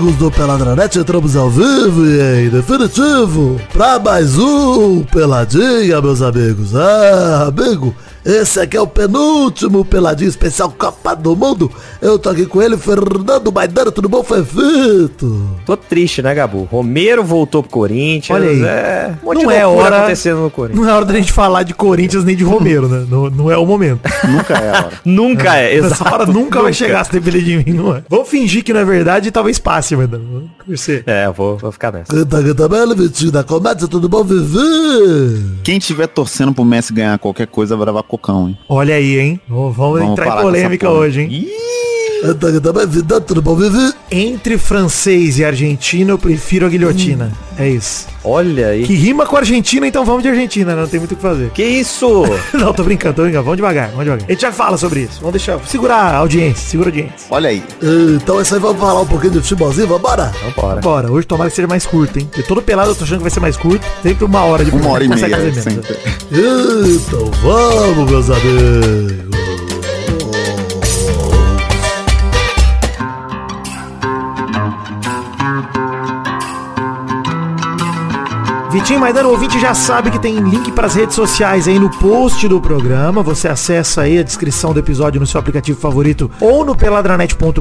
amigos do Peladranet, entramos ao vivo e em definitivo pra mais um Peladinha, meus amigos. Ah, amigo, esse aqui é o penúltimo Peladinho Especial Copa do Mundo. Eu tô aqui com ele, Fernando Maidana, tudo bom, Fefito? Tô triste, né, Gabu? Romero voltou pro Corinthians. Olha aí. É, um monte Não de é hora- acontecendo no Corinthians. Não é hora da gente falar de Corinthians nem de Romero, né? Não, não é o momento. Nunca é a hora. Nunca é, exato. Essa hora nunca, vai chegar se depender de mim, não é? Vamos fingir que não é verdade e talvez passe, mas não. Você. É, eu vou, vou ficar nessa. Canta, canta bela, Vitinho da comédia, tudo bom, Vivi? Quem tiver torcendo pro Messi ganhar qualquer coisa vai levar cocão, hein? Olha aí, hein? Vamos, vamos Vamos entrar em polêmica hoje, hein? Canta, Entre francês e argentino, eu prefiro a guilhotina. É isso. Olha aí. Que rima com Argentina, então vamos de Argentina, né? Não tem muito o que fazer. Que isso? Não, tô brincando, tô brincando. Vamos devagar, vamos devagar. A gente já fala sobre isso. Vamos deixar. Segurar a audiência, segura a audiência. Olha aí. Então é isso aí, vamos falar um pouquinho de futebolzinho, vambora? Vambora. Bora, hoje tomara que seja mais curto, hein? Porque todo pelado eu tô achando que vai ser mais curto. Sempre uma hora de Uma hora e meia. sempre. Então vamos, meus amigos. Vitinho Maidano, o ouvinte já sabe que tem link para as redes sociais aí no post do programa. Você acessa aí a descrição do episódio no seu aplicativo favorito ou no peladranet.com.br.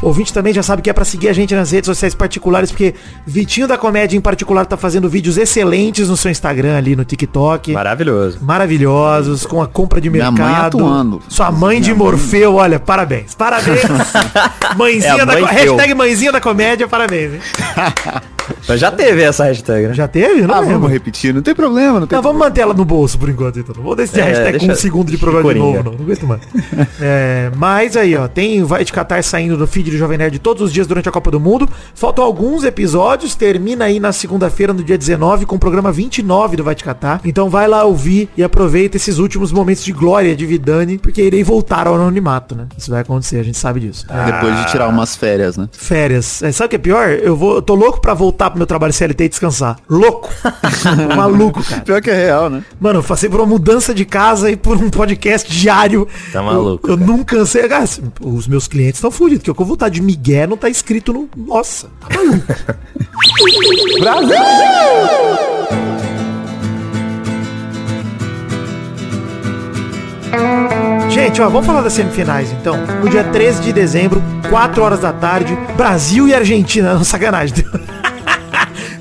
O ouvinte também já sabe que é para seguir a gente nas redes sociais particulares, porque Vitinho da Comédia em particular tá fazendo vídeos excelentes no seu Instagram ali no TikTok. Maravilhoso. Maravilhosos, com a compra de Minha mãe mercado. atuando. Sua mãe de Minha mãe. Morfeu, olha, parabéns. Parabéns. mãezinha É a da mãe. Hashtag mãezinha da comédia, parabéns. hein? Mas já teve essa hashtag, né? Já teve? Não Ah, lembro. vamos repetir, não tem problema, não tem Não, vamos manter ela no bolso por enquanto, então. Não vou decidir a É, hashtag com um segundo de programa de novo, não. Não aguento mais. É, mas aí, ó, tem o Vai de Catar saindo do feed do Jovem Nerd todos os dias durante a Copa do Mundo. Faltam alguns episódios, termina aí na segunda-feira, no dia 19, com o programa 29 do Vai de Catar. Então vai lá ouvir e aproveita esses últimos momentos de glória de Vidani, porque irei voltar ao anonimato, né? Isso vai acontecer, a gente sabe disso. Depois de tirar umas férias, né? Férias. É, sabe o que é pior? Eu vou, eu tô louco pra voltar pro meu trabalho CLT e descansar. Louco. Maluco, cara. Pior que é real, né? Mano, eu passei por uma mudança de casa e por um podcast diário. Tá maluco, Eu, eu nunca cansei. Cara, assim, os meus clientes estão fudidos, porque o que eu vou estar de Miguel não tá escrito no. Nossa, tá maluco. Gente, ó, vamos falar das semifinais então. No dia 13 de dezembro, 4 horas da tarde, Brasil e Argentina. Não, sacanagem.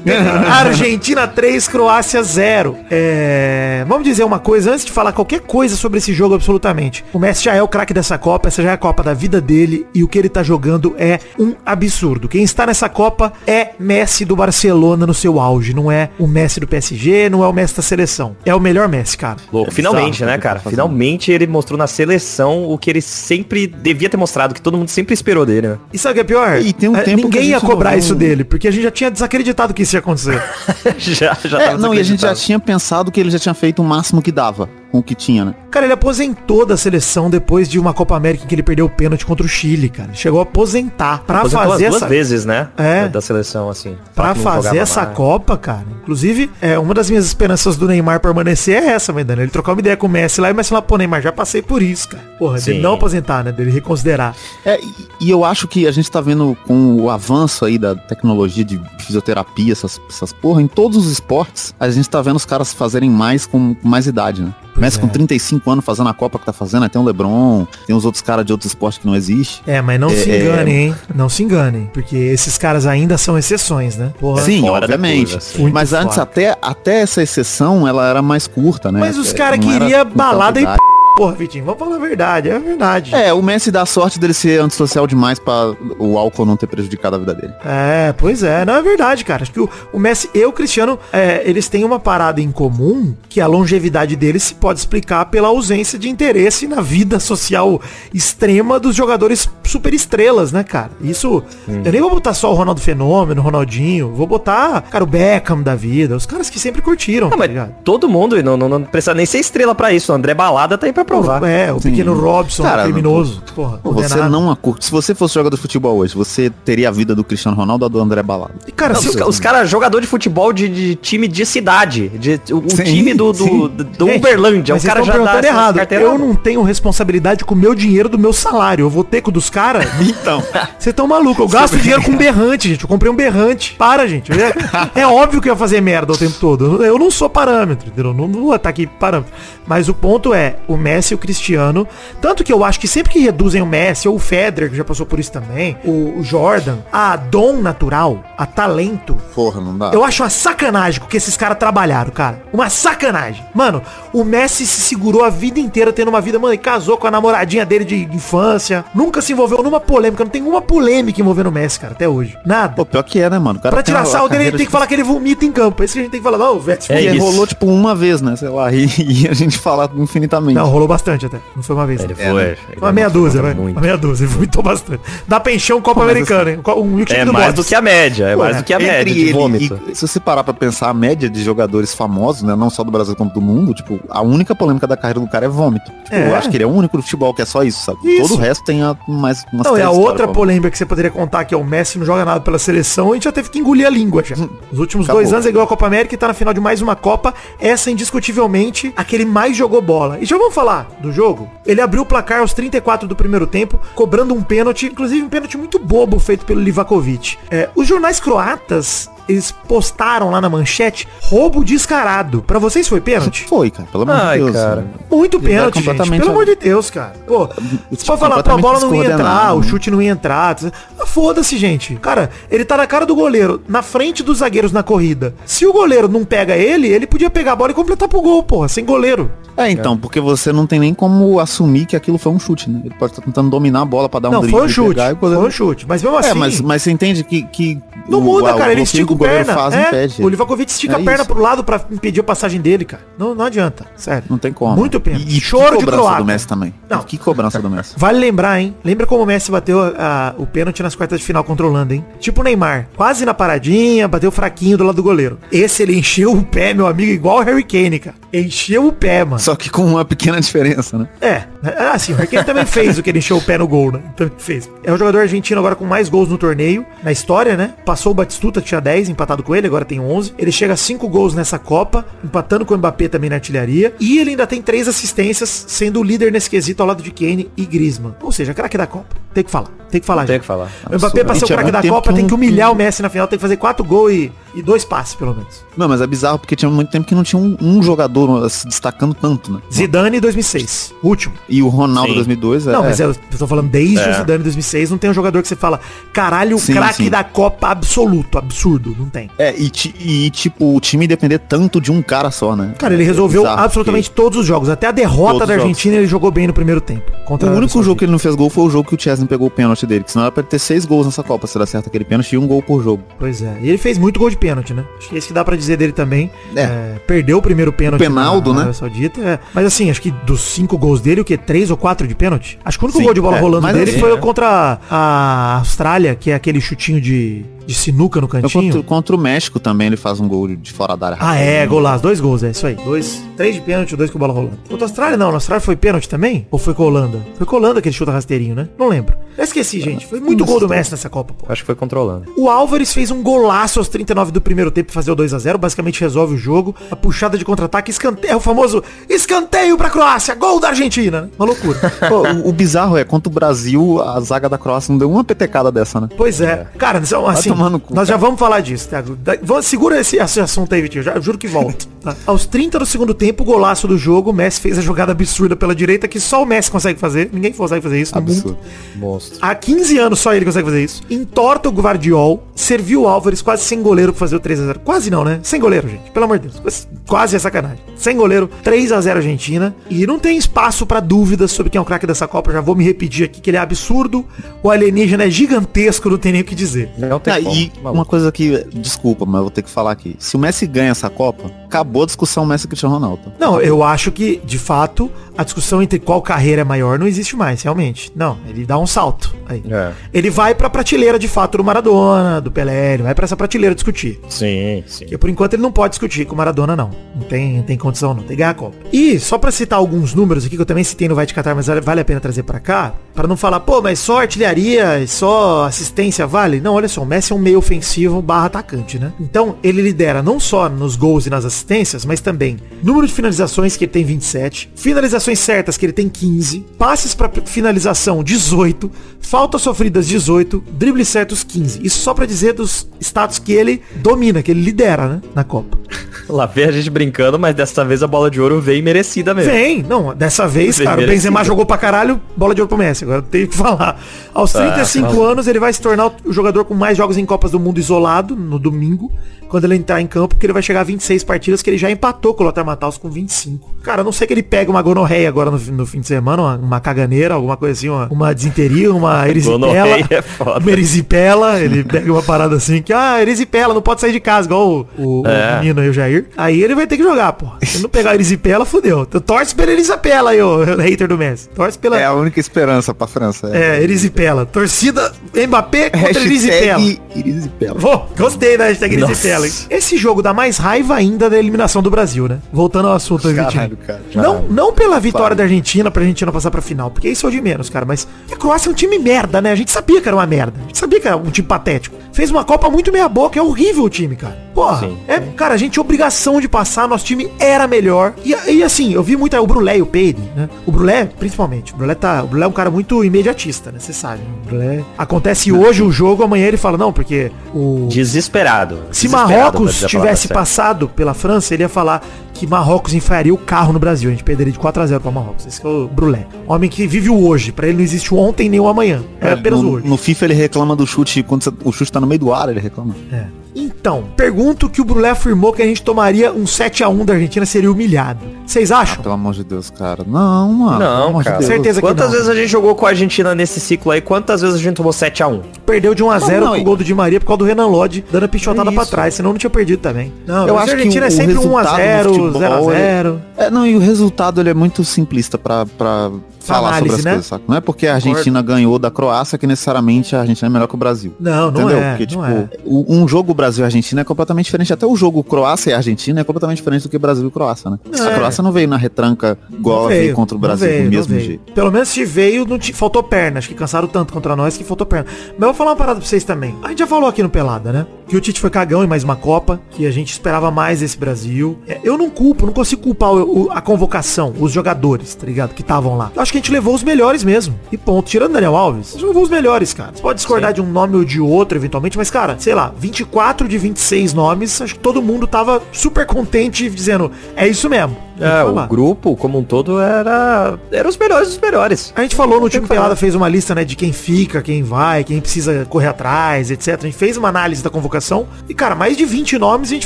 Argentina 3, Croácia 0. É, Vamos dizer uma coisa, antes de falar qualquer coisa sobre esse jogo absolutamente. O Messi já é o craque dessa Copa, essa já é a Copa da vida dele e o que ele tá jogando é um absurdo. Quem está nessa Copa é Messi do Barcelona no seu auge, não é o Messi do PSG, não é o Messi da seleção. É o melhor Messi, cara. Louco. É Finalmente, bizarro né, cara? ele tá. Finalmente ele mostrou na seleção o que ele sempre devia ter mostrado, que todo mundo sempre esperou dele, né? E sabe o que é pior? E tem um É, tempo que Ninguém ia cobrar não- isso dele, porque a gente já tinha desacreditado que isso ia acontecer. já, já É, tava não, e a gente já tinha pensado que ele já tinha feito o máximo que dava com o que tinha, né? Cara, ele aposentou da seleção depois de uma Copa América em que ele perdeu o pênalti contra o Chile, cara. Ele chegou a aposentar. Pra Aposentou fazer duas essa... vezes, né? É. Da, seleção, assim. Pra não fazer essa mais. Copa, cara. Inclusive, é, uma das minhas esperanças do Neymar permanecer é essa, Medana. Ele trocar uma ideia com o Messi lá e o Messi falar, pô, Neymar, já passei por isso, cara. Porra, de Sim. não aposentar, né? Dele reconsiderar. É, e, e eu acho que a gente tá vendo com o avanço aí da tecnologia de fisioterapia, essas, essas porra, em todos os esportes, a gente tá vendo os caras fazerem mais com mais idade, né? Messi é. com 35 anos fazendo a Copa que tá fazendo, aí tem o Lebron, tem os outros caras de outros esportes que não existe. É, mas não se É, enganem, hein? Não se enganem. Porque esses caras ainda são exceções, né? Porra. Sim, obviamente. assim. Mas antes, até, até essa exceção, ela era mais curta, né? Mas os É, caras queriam balada e p... Porra, Vitinho, vamos falar a verdade. É a verdade. É, o Messi dá sorte dele ser antissocial demais pra o álcool não ter prejudicado a vida dele. É, pois é, não é verdade, cara. Acho que o, o Messi e o Cristiano, é, eles têm uma parada em comum, que a longevidade deles se pode explicar pela ausência de interesse na vida social extrema dos jogadores super estrelas, né, cara? Isso, eu nem vou botar só o Ronaldo Fenômeno, o Ronaldinho, vou botar, cara, o Beckham da vida, os caras que sempre curtiram, Não, tá mas ligado? todo mundo, e não, não, não precisa nem ser estrela pra isso. O André Balada tá aí pra pra provar. É, o Sim. pequeno Robson, Cara, criminoso. Porra, Pô, Você não a curte. Se você fosse jogador de futebol hoje, você teria a vida do Cristiano Ronaldo ou do André Balado. E, Cara, Não, se os, os caras, jogador de futebol de, de time de cidade. De, o Sim, time do, do, do, do Gente, Uberlândia. O cara já dá errado. Eu não tenho responsabilidade com o meu dinheiro do meu salário. Eu vou ter com o dos caras. Então. Vocês estão malucos. Eu gasto dinheiro com berrante, gente. Eu comprei um berrante. Para, gente. É, é óbvio que eu ia fazer merda o tempo todo. Eu não sou parâmetro, entendeu? Não, não vou estar aqui parâmetro. Mas o ponto é, o Messi e o Cristiano. Tanto que eu acho que sempre que reduzem o Messi, ou o Federer, que já passou por isso também, o, o Jordan, a dom natural, a talento, Porra, não dá. eu acho uma sacanagem com que esses caras trabalharam, cara. Uma sacanagem. Mano, o Messi se segurou a vida inteira tendo uma vida, mano, e casou com a namoradinha dele de infância. Nunca se envolveu numa polêmica. Não tem uma polêmica envolvendo o Messi, cara, até hoje. Nada. Pô, pior que é, né, mano? O cara pra tirar sal a dele, ele tem que falar que ele vomita em campo. É isso que a gente tem que falar. Não, o Messi É E rolou, tipo, uma vez, né? Sei lá, e, e a gente fala infinitamente. Não, rolou bastante até. Não foi uma vez. Ele. É, foi. né? ele Uma meia dúzia, vai. muito. Uma meia dúzia. Ele vomitou bastante. Dá pra encher um copo mas americano, hein? Um milkshake É do mais do que a média. É Pô, mais do que a Entre média de ele vômito. e, se você parar pra pensar, a média de jogadores famosos, né? Não só do Brasil como do mundo, tipo, a única polêmica da carreira do cara é vômito. Tipo, É. eu acho que ele é o único do futebol que é só isso, sabe? Isso. Todo o resto tem a, mais umas Não, e a outra polêmica que você poderia contar que é o Messi não joga nada pela seleção, a gente já teve que engolir a língua já. Os últimos Acabou. dois anos ele ganhou a Copa América e tá na final de mais uma Copa. Essa, indiscutivelmente, a que ele mais jogou bola. E já vamos falar do jogo? Ele abriu o placar aos 34 do primeiro tempo, cobrando um pênalti, inclusive um pênalti muito bobo feito pelo Livakovic. É, os jornais croatas, eles postaram lá na manchete, roubo descarado. Pra vocês foi pênalti? Foi, cara, pelo amor Ai, de Deus. cara. Muito Ele pênalti, gente. Pelo a- amor de Deus, cara. Pô, você pode falar, a bola não ia entrar, o né? chute não ia entrar. Ah, Foda-se, gente. Cara, ele tá na cara do goleiro, na frente dos zagueiros na corrida. Se o goleiro não pega ele, ele podia pegar a bola e completar pro gol, porra, sem goleiro. É, então, porque você não tem nem como assumir que aquilo foi um chute, né? Ele pode estar tentando dominar a bola pra dar um não, drible foi um chute. pegar goleiro- Foi um chute. Mas mesmo assim. É, mas, mas você entende que, que Não o- muda, cara. Ele estica que o goleiro perna. faz é, impede. o Livakovic estica É a perna isso. pro lado pra impedir a passagem dele, cara. Não, não adianta. Sério. Não tem como. Muito pênalti. E, e Choro que de cobrança do Messi também. Não. Que cobrança do Messi. Vale lembrar, hein? Lembra como o Messi bateu a- o pênalti nas quartas de final contra a Holanda, hein? Tipo o Neymar. Quase na paradinha, bateu fraquinho do lado do goleiro. Esse ele encheu o pé, meu amigo, igual o Harry Kane, cara. Encheu o pé, mano. Só que com uma pequena diferença, né? É. Ah, sim, o Harry Kane também fez o que ele encheu o pé no gol, né? Também fez. É o jogador argentino agora com mais gols no torneio, na história, né? Passou o Batistuta, tinha 10, empatado com ele, agora tem 11. Ele chega a 5 gols nessa Copa, empatando com o Mbappé também na artilharia. E ele ainda tem 3 assistências, sendo o líder nesse quesito ao lado de Kane e Griezmann. Ou seja, craque da Copa. Tem que falar. Tem que falar, Tem gente. que falar. O Mbappé pra ser o craque da tempo Copa tem que humilhar o Messi na final, tem que fazer 4 gols e, e dois passes, pelo menos. Não, mas é bizarro porque tinha muito tempo que não tinha um, um jogador se destacando tanto, né? Zidane 2006. Último. E o Ronaldo Sim. 2002 é... Não, mas eu, eu tô falando desde É. o Zidane 2006, não tem um jogador que você fala, caralho, o craque da Copa absoluto, absurdo, não tem. É, e, ti- e, tipo, o time depender tanto de um cara só, né? Cara, ele É resolveu bizarro, absolutamente todos os jogos, até a derrota Todos da. Argentina ele jogou bem no primeiro tempo. O único jogo que ele não fez gol foi o jogo que o Chesney pegou o pênalti dele, que senão era pra ele ter seis gols nessa Copa, se ele acerta aquele pênalti e um gol por jogo. Pois é, e ele fez muito gol de pênalti, né? Acho que esse que dá pra dizer dele também. É. É, perdeu o primeiro pênalti O Penaldo, na né? Arábia Saudita, é. Mas assim, acho que dos cinco gols dele, o que? Três ou quatro de pênalti? Acho que o único Sim, gol de bola é, rolando dele assim, foi é. contra a Austrália, que é aquele chutinho de, de sinuca no cantinho. contra, contra o México também ele faz um gol de fora da área. Ah, é, golaço. Dois gols, é isso aí. Dois, três de pênalti, dois com bola rolando. Contra a Austrália, não. Na Austrália foi pênalti também? Ou foi com a Holanda? Foi com a Holanda que ele chuta rasteirinho, né? Não lembro. Eu esqueci, gente. Foi muito gol do Messi nessa Copa, pô. Acho que foi controlando. O Álvares fez um golaço aos 39 do primeiro tempo pra fazer o 2 a 0 basicamente resolve o jogo. A puxada de contra-ataque, escanteio, é o famoso escanteio pra Croácia, gol da Argentina. né? Uma loucura. Pô, o, o bizarro é, contra o Brasil, a zaga da Croácia não deu uma petecada dessa, né? Pois é. Cara, então, assim, tomar no cu, nós já cara. vamos falar disso, Thiago. Segura esse, esse assunto aí, Vitinho. Já juro que volto. tá? Aos 30 do segundo tempo, o golaço do jogo, o Messi fez a jogada absurda pela direita que só o Messi consegue fazer. Ninguém consegue fazer isso. Absurdo. Monstro. Há 15 anos só ele consegue fazer isso. Entorta o Guardiol, serviu o Álvares quase sem goleiro pra fazer o 3x0. Quase não, né? Sem goleiro, gente. Pelo amor de Deus. Quase- é sacanagem. Sem goleiro, 3x0 Argentina. E não tem espaço pra dúvidas sobre quem é o craque dessa Copa. Já vou me repetir aqui que ele é absurdo. O alienígena é gigantesco, não tem nem o que dizer. Não tem Ah. E uma coisa que, desculpa, mas eu vou ter que falar aqui. Se o Messi ganha essa Copa, acabou a discussão Messi e Cristiano Ronaldo. Não, eu acho que, de fato, a discussão entre qual carreira é maior não existe mais, realmente. Não, ele dá um salto. Aí. É. Ele vai pra prateleira, de fato, do Maradona, do Pelé, ele vai pra essa prateleira discutir. Sim, sim. Porque por enquanto ele não pode discutir com o Maradona, não. Não tem, não tem condição, não. Tem que ganhar a Copa. E só pra citar alguns números aqui, que eu também citei no Vai de Catar, mas vale- vale a pena trazer pra cá, pra não falar, pô, mas só artilharia, só assistência vale? Não, olha só, o Messi é um meio ofensivo barra atacante, né? Então, ele lidera não só nos gols e nas assistências, mas também número de finalizações, que ele tem 27, finalizações certas, que ele tem 15, passes pra finalização, 18, faltas sofridas, 18, dribles certos, 15. Isso só pra dizer dos status que ele domina, que ele lidera, né, na Copa. Lá vem a gente brincando, mas dessa vez a bola de ouro veio merecida mesmo. Vem, não, dessa vez, Vem cara, o merecido. Benzema jogou pra caralho, bola de ouro pro Messi, agora tem que falar. Aos Ah, 35 fala. anos, ele vai se tornar o jogador com mais jogos em Copas do Mundo isolado, no domingo, quando ele entrar em campo, porque ele vai chegar a 26 partidas, que ele já empatou com o Lothar Matthaus com 25. Cara, a não sei que ele pega uma gonorreia agora no, no fim de semana, uma, uma caganeira, alguma coisa assim, uma, uma desinteria, uma erisipela. É foda. Uma erisipela, ele pega uma parada assim, que, ah, erisipela, não pode sair de casa, igual o, o- o É. menino aí, o Jair. Aí ele vai ter que jogar, pô. Se não pegar a erisipela, fudeu. Então, torce pela erisipela aí, ô hater do Messi. Torce pela... É a única esperança pra França. É, Erisipela. Torcida Mbappé contra Erisipela. Hashtag Erisipela. Pô, gostei da hashtag Nossa. Erisipela. Hein? Esse jogo dá mais raiva ainda da eliminação do Brasil, né? Voltando ao assunto. Caralho, cara. Não, não pela vitória da Argentina, pra Argentina passar pra final, porque isso é o de menos, cara. Mas a Croácia é um time merda, né? A gente sabia que era uma merda. A gente sabia que era um time patético. Fez uma Copa muito meia boca, é horrível o time, cara. Porra, Sim. é, cara, a gente tinha obrigação de passar, nosso time era melhor. E, e assim, eu vi muito aí o Brulé e o Peide, né? O Brulé, principalmente. O Brulé, tá, o Brulé é um cara muito imediatista, né? Você sabe. né? O Brulé... Acontece hoje o jogo, amanhã ele fala, não, porque o... Desesperado. Se Desesperado, Marrocos a palavra tivesse passado pela França, ele ia falar que Marrocos enfiaria o carro no Brasil. A gente perderia de 4 a 0 para Marrocos. Esse é o Brulé. Homem que vive o hoje. Pra ele não existe o ontem nem o amanhã. É, apenas o no, hoje. no FIFA ele reclama do chute, quando o chute tá no meio do ar, ele reclama. É. Então, pergunto que o Brulé afirmou que a gente tomaria um 7 a 1 da Argentina, seria humilhado. Vocês acham? Pelo amor de Deus, cara. Não, mano. Não, de cara. Deus. Certeza que Quantas não. vezes a gente jogou com a Argentina nesse ciclo aí? Quantas vezes a gente tomou 7x1? Perdeu de 1 a 0 não, com o gol do Di Maria por causa do Renan Lodge dando a pichotada É pra trás, senão não tinha perdido também. Não, Eu acho a Argentina que é o- o sempre 1 a resultado 0 do futebol, 0 a ele- 0 É, não, e o resultado ele é muito simplista pra, pra falar análise, sobre as né? coisas, sabe? Não é porque a Argentina ganhou da Croácia que necessariamente a Argentina é melhor que o Brasil. Não, não Entendeu? é. Porque, não tipo, é. um jogo Brasil e Argentina é completamente diferente. Até o jogo Croácia e Argentina é completamente diferente do que Brasil e Croácia, né? É. A Croácia não veio na retranca igual Não ela veio contra o não Brasil veio, do não mesmo veio. jeito. Pelo menos se veio, não te, faltou perna. Acho que cansaram tanto contra nós que faltou perna. Mas eu vou falar uma parada pra vocês também. A gente já falou aqui no Pelada, né? Que o Tite foi cagão em mais uma Copa, que a gente esperava mais esse Brasil. É, eu não culpo, não consigo culpar o- o- a convocação, os jogadores, tá ligado? Que estavam lá. Eu acho que a gente levou os melhores mesmo. E ponto. Tirando Daniel Alves, a gente levou os melhores, cara. Você pode discordar de um nome ou de outro, eventualmente, mas, cara, sei lá, 24 de 26 nomes, acho que todo mundo tava super contente dizendo, é isso mesmo. É, o grupo como um todo era. Era os melhores dos melhores. A gente falou no último. Pelada, fez uma lista, né, de quem fica, quem vai, quem precisa correr atrás, etc. A gente fez uma análise da convocação e, cara, mais de 20 nomes a gente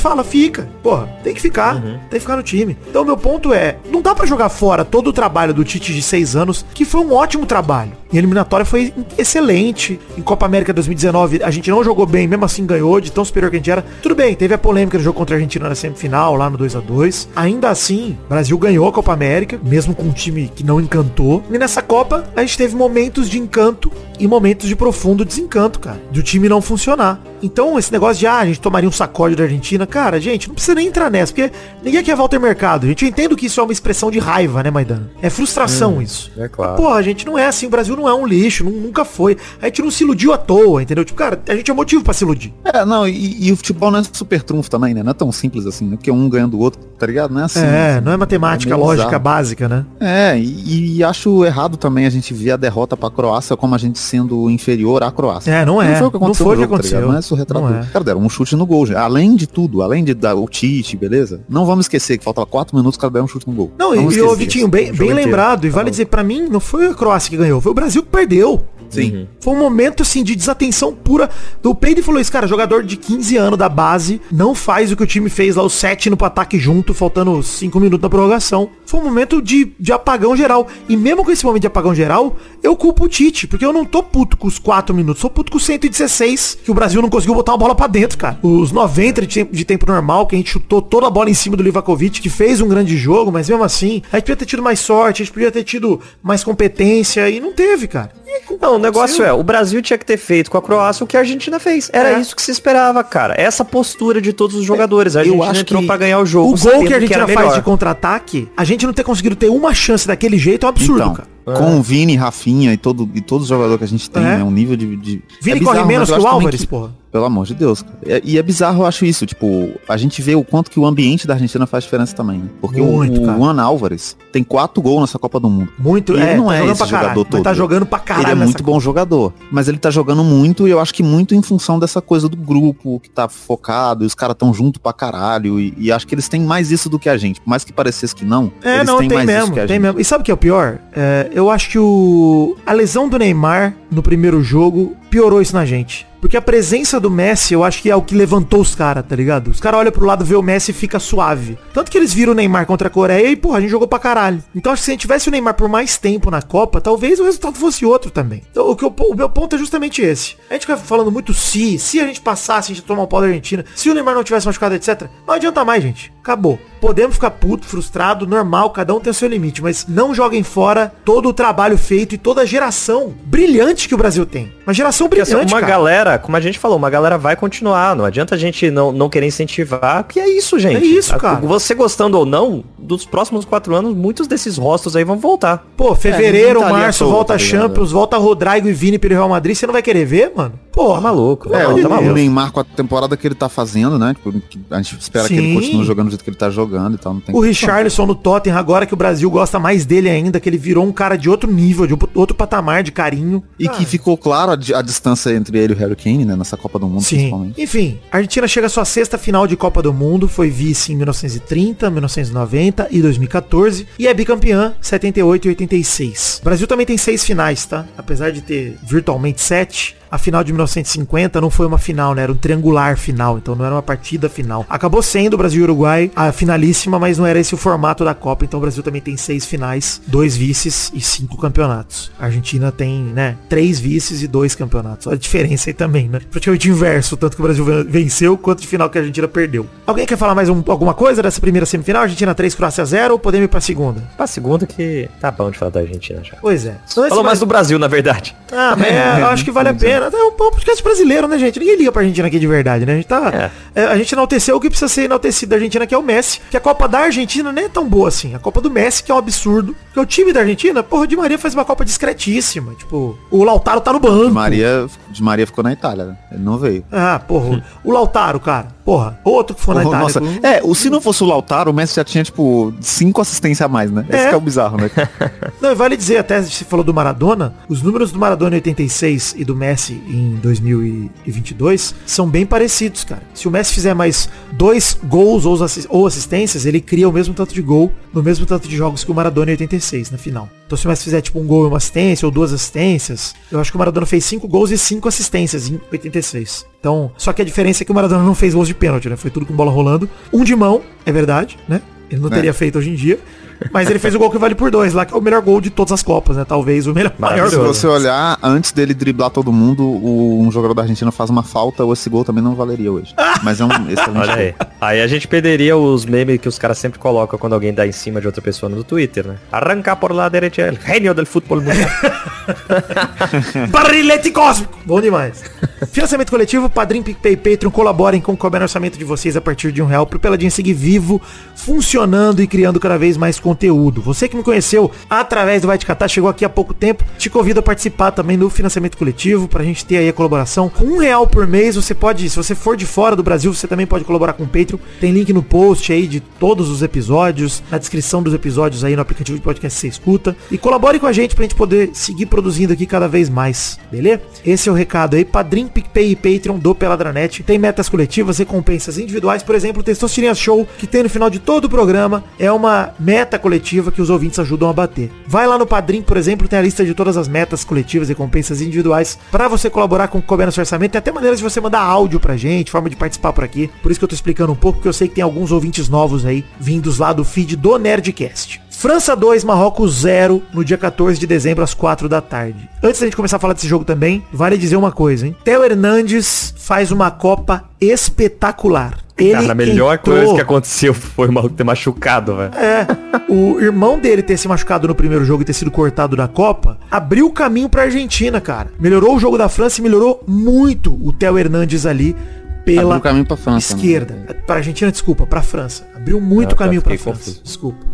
fala, fica. Porra, tem que ficar, Uhum. tem que ficar no time. Então, meu ponto é, não dá pra jogar fora todo o trabalho do Tite de seis anos, que foi um ótimo trabalho. Em eliminatória foi excelente. Em Copa América 2019, a gente não jogou bem, mesmo assim ganhou, de tão superior que a gente era. Tudo bem, teve a polêmica do jogo contra a Argentina na semifinal, lá no 2 a 2 Ainda assim, o Brasil ganhou a Copa América, mesmo com um time que não encantou. E nessa Copa, a gente teve momentos de encanto e momentos de profundo desencanto, cara. Do time não funcionar. Então, esse negócio de, ah, a gente tomaria um sacode da Argentina, cara, gente, não precisa nem entrar nessa, porque ninguém quer Walter Mercado. Gente, eu entendo que isso é uma expressão de raiva, né, Maidana? É frustração isso. é claro. Mas, porra, gente, não é assim, o Brasil não é um lixo, nu- nunca foi. A gente não se iludiu à toa, entendeu? Tipo, cara, a gente é motivo pra se iludir. É, não, e, e o futebol não é super trunfo também, né? Não é tão simples assim, né? Porque um ganha do outro, tá ligado? Não é assim. é, assim. não é matemática é lógica bizarro. básica, né? É, e, e acho errado também a gente ver a derrota pra Croácia como a gente sendo inferior à Croácia. É, não é. foi o que Não aconteceu foi no o que jogo, tá aconteceu. Não é surretrador. Não é. Cara, deram um chute no gol. já. Além de tudo, além de dar o Tite, beleza? Não vamos esquecer que faltava 4 minutos, o cara deram um chute no gol. Não, Vamos e, e o Vitinho, isso. bem, bem lembrado, e Tá vale dizer, pra mim, não foi a Croácia que ganhou, foi o Brasil que perdeu. Sim. Foi um momento, assim, de desatenção pura. O Peide falou isso, cara, jogador de 15 anos da base, não faz o que o time fez lá, os 7 no pro ataque junto, faltando 5 minutos da prorrogação. Foi um momento de, de apagão geral. E mesmo com esse momento de apagão geral, eu culpo o Tite, porque eu não tô puto com os 4 minutos, sou puto com os 116, que o Brasil não conseguiu botar uma bola pra dentro, cara. Os 90 de tempo, de tempo normal, que a gente chutou toda a bola em cima do Livakovic, que fez um grande jogo, mas mesmo assim, a gente podia ter tido mais sorte, a gente podia ter tido mais competência, e não teve, cara. Não, o negócio é, o Brasil tinha que ter feito com a Croácia o que a Argentina fez. Era É. isso que se esperava, cara. Essa postura de todos os jogadores. A Eu Argentina acho entrou que pra ganhar o jogo. O gol que a Argentina era faz melhor. de contra-ataque, a gente não ter conseguido ter uma chance daquele jeito é um absurdo, então, cara. Com o Vini, Rafinha e, todo, e todos os jogadores que a gente tem, É. né? Um nível de. de... Vini é corre menos que o Álvares, que- porra. Pelo amor de Deus. cara. É- E é bizarro, eu acho isso. Tipo, a gente vê o quanto que o ambiente da Argentina faz diferença também. Né? Porque Muito, o, o Juan Álvares tem quatro gols nessa Copa do Mundo. Muito, Ele é, não tá é esse pra caralho, jogador mas todo. tá jogando pra caralho ele é muito bom jogador. Mas ele tá jogando muito e eu acho que muito em função dessa coisa do grupo que tá focado e os caras tão junto pra caralho. E, e acho que eles têm mais isso do que a gente. Por mais que parecesse que não, É, eles não, têm tem mais mesmo, isso que a tem gente. mesmo. E sabe o que é o pior? É, eu acho que o a lesão do Neymar no primeiro jogo piorou isso na gente. Porque a presença do Messi, eu acho que é o que levantou os caras, tá ligado? Os caras olham pro lado, vê o Messi e fica suave. Tanto que eles viram o Neymar contra a Coreia e, porra, a gente jogou pra caralho. Então acho que se a gente tivesse o Neymar por mais tempo na Copa, talvez o resultado fosse outro também. Então o, que eu- o meu ponto é justamente esse. A gente fica falando muito se, se a gente passasse, a gente tomar o pau da Argentina, se o Neymar não tivesse machucado, etc. Não adianta mais, gente. Acabou. Podemos ficar puto, frustrado, normal, cada um tem o seu limite, mas não joguem fora todo o trabalho feito e toda a geração brilhante que o Brasil tem. Uma geração assim, brilhante, uma cara. galera, como a gente falou, uma galera vai continuar. Não adianta a gente não, não querer incentivar, porque é isso, gente. É isso, cara. Você gostando ou não, dos próximos quatro anos, muitos desses rostos aí vão voltar. Pô, fevereiro, É, tá ali março, volta tá? Champions, volta Rodrigo e Vini pelo Real Madrid, você não vai querer ver, mano? Pô, Tá maluco. É, o, tá o maluco. Neymar com a temporada que ele tá fazendo, né? Tipo, que a gente espera que Sim. ele continue jogando do jeito que ele tá jogando e tal. Não tem O Richarlison no Tottenham, agora que o Brasil gosta mais dele ainda, que ele virou um cara de outro nível, de outro patamar de carinho. E que ficou claro a, a distância entre ele e o Harry Kane, né? Nessa Copa do Mundo, Sim. principalmente. Enfim, a Argentina chega à sua sexta final de Copa do Mundo, foi vice em 1930, 1990 e 2014 e é bicampeã 78 e 86. O Brasil também tem seis finais, tá? Apesar de ter virtualmente sete. A final de 1950 não foi uma final, né? Era um triangular final, então não era uma partida final. Acabou sendo o Brasil e o Uruguai a finalíssima, mas não era esse o formato da Copa. Então o Brasil também tem seis finais, dois vices e cinco campeonatos. A Argentina tem, né, três vices e dois campeonatos. Olha a diferença aí também, né? Praticamente inverso, tanto que o Brasil ven- venceu quanto de final que a Argentina perdeu. Alguém quer falar mais um- alguma coisa dessa primeira semifinal? Argentina 3, Croácia 0 ou podemos ir pra segunda? Pra segunda que tá bom de falar da Argentina já. Pois é. Falou vai- mais do Brasil, na verdade. Ah, mas é, eu acho que vale a pena. É um podcast brasileiro, né, gente? Ninguém liga pra Argentina aqui de verdade, né? A gente tá. é, a gente enalteceu o que precisa ser enaltecido da Argentina, que é o Messi. Que a Copa da Argentina nem é tão boa assim. A Copa do Messi, que é um absurdo. Porque o time da Argentina, porra, o Di Maria faz uma Copa discretíssima. Tipo, o Lautaro tá no banco. De Maria, de Maria ficou na Itália, né? Ele não veio. Ah, porra. o Lautaro, cara. Porra. Outro que foi na Oh, Itália. nossa, é, o, se não fosse o Lautaro, o Messi já tinha, tipo, cinco assistências a mais, né? Esse É. que é o bizarro, né? Não, e vale dizer, até se falou do Maradona, os números do Maradona em 86 e do Messi em 2022 são bem parecidos, cara. Se o Messi fizer mais dois gols ou assistências, ele cria o mesmo tanto de gol no mesmo tanto de jogos que o Maradona em 86, na final. Então se o Messi fizer tipo um gol e uma assistência, ou duas assistências, eu acho que o Maradona fez cinco gols e cinco assistências em 86. Então, só que a diferença é que o Maradona não fez gols de pênalti, né? Foi tudo com bola rolando. Um de mão, é verdade, né? Ele não É. teria feito hoje em dia. Mas ele fez o gol que vale por dois lá, que é o melhor gol de todas as Copas, né? Talvez o melhor maior. Se gol. você olhar, antes dele driblar todo mundo, o- um jogador da Argentina faz uma falta, ou esse gol também não valeria hoje. Mas é um excelente Olha gol. aí. Aí a gente perderia os memes que os caras sempre colocam quando alguém dá em cima de outra pessoa no Twitter, né? Arrancar por lá direita, el genio del fútbol mundial. Barrilete cósmico! Bom demais. Financiamento coletivo, Padrim, PicPay, Patreon, colaborem com o orçamento de vocês a partir de um real pro Peladinha seguir vivo, funcionando e criando cada vez mais conteúdo. Você que me conheceu através do Vai Te Catar, chegou aqui há pouco tempo, te convido a participar também do financiamento coletivo, pra gente ter aí a colaboração. Com um real por mês, você pode, se você for de fora do Brasil, você também pode colaborar com o Patreon. Tem link no post aí de todos os episódios, na descrição dos episódios aí no aplicativo de podcast que você escuta. E colabore com a gente pra gente poder seguir produzindo aqui cada vez mais, beleza? Esse é o recado aí, Padrim, PicPay e Patreon do Peladranet. Tem metas coletivas, recompensas individuais, por exemplo, o Testosterinha Show, que tem no final de todo o programa. É uma meta meta coletiva que os ouvintes ajudam a bater. Vai lá no Padrim, por exemplo, tem a lista de todas as metas coletivas e recompensas individuais para você colaborar com o Couber no seu orçamento. Tem até maneiras de você mandar áudio pra gente, forma de participar por aqui. Por isso que eu tô explicando um pouco, porque eu sei que tem alguns ouvintes novos aí, vindos lá do feed do Nerdcast. França 2, Marrocos 0, no dia 14 de dezembro, às 4 da tarde. Antes da gente começar a falar desse jogo também, vale dizer uma coisa, hein? Theo Hernandes faz uma Copa espetacular. Ele Cara, a melhor entrou- coisa que aconteceu foi o maluco ter machucado, velho. É, o irmão dele ter se machucado no primeiro jogo e ter sido cortado da Copa, abriu o caminho pra Argentina, cara. Melhorou o jogo da França e melhorou muito o Theo Hernandes ali pela Abriu caminho pra França, né? esquerda. Pra Argentina, desculpa, pra França. Abriu muito Ah, tá, caminho pra fiquei França. confuso. Desculpa.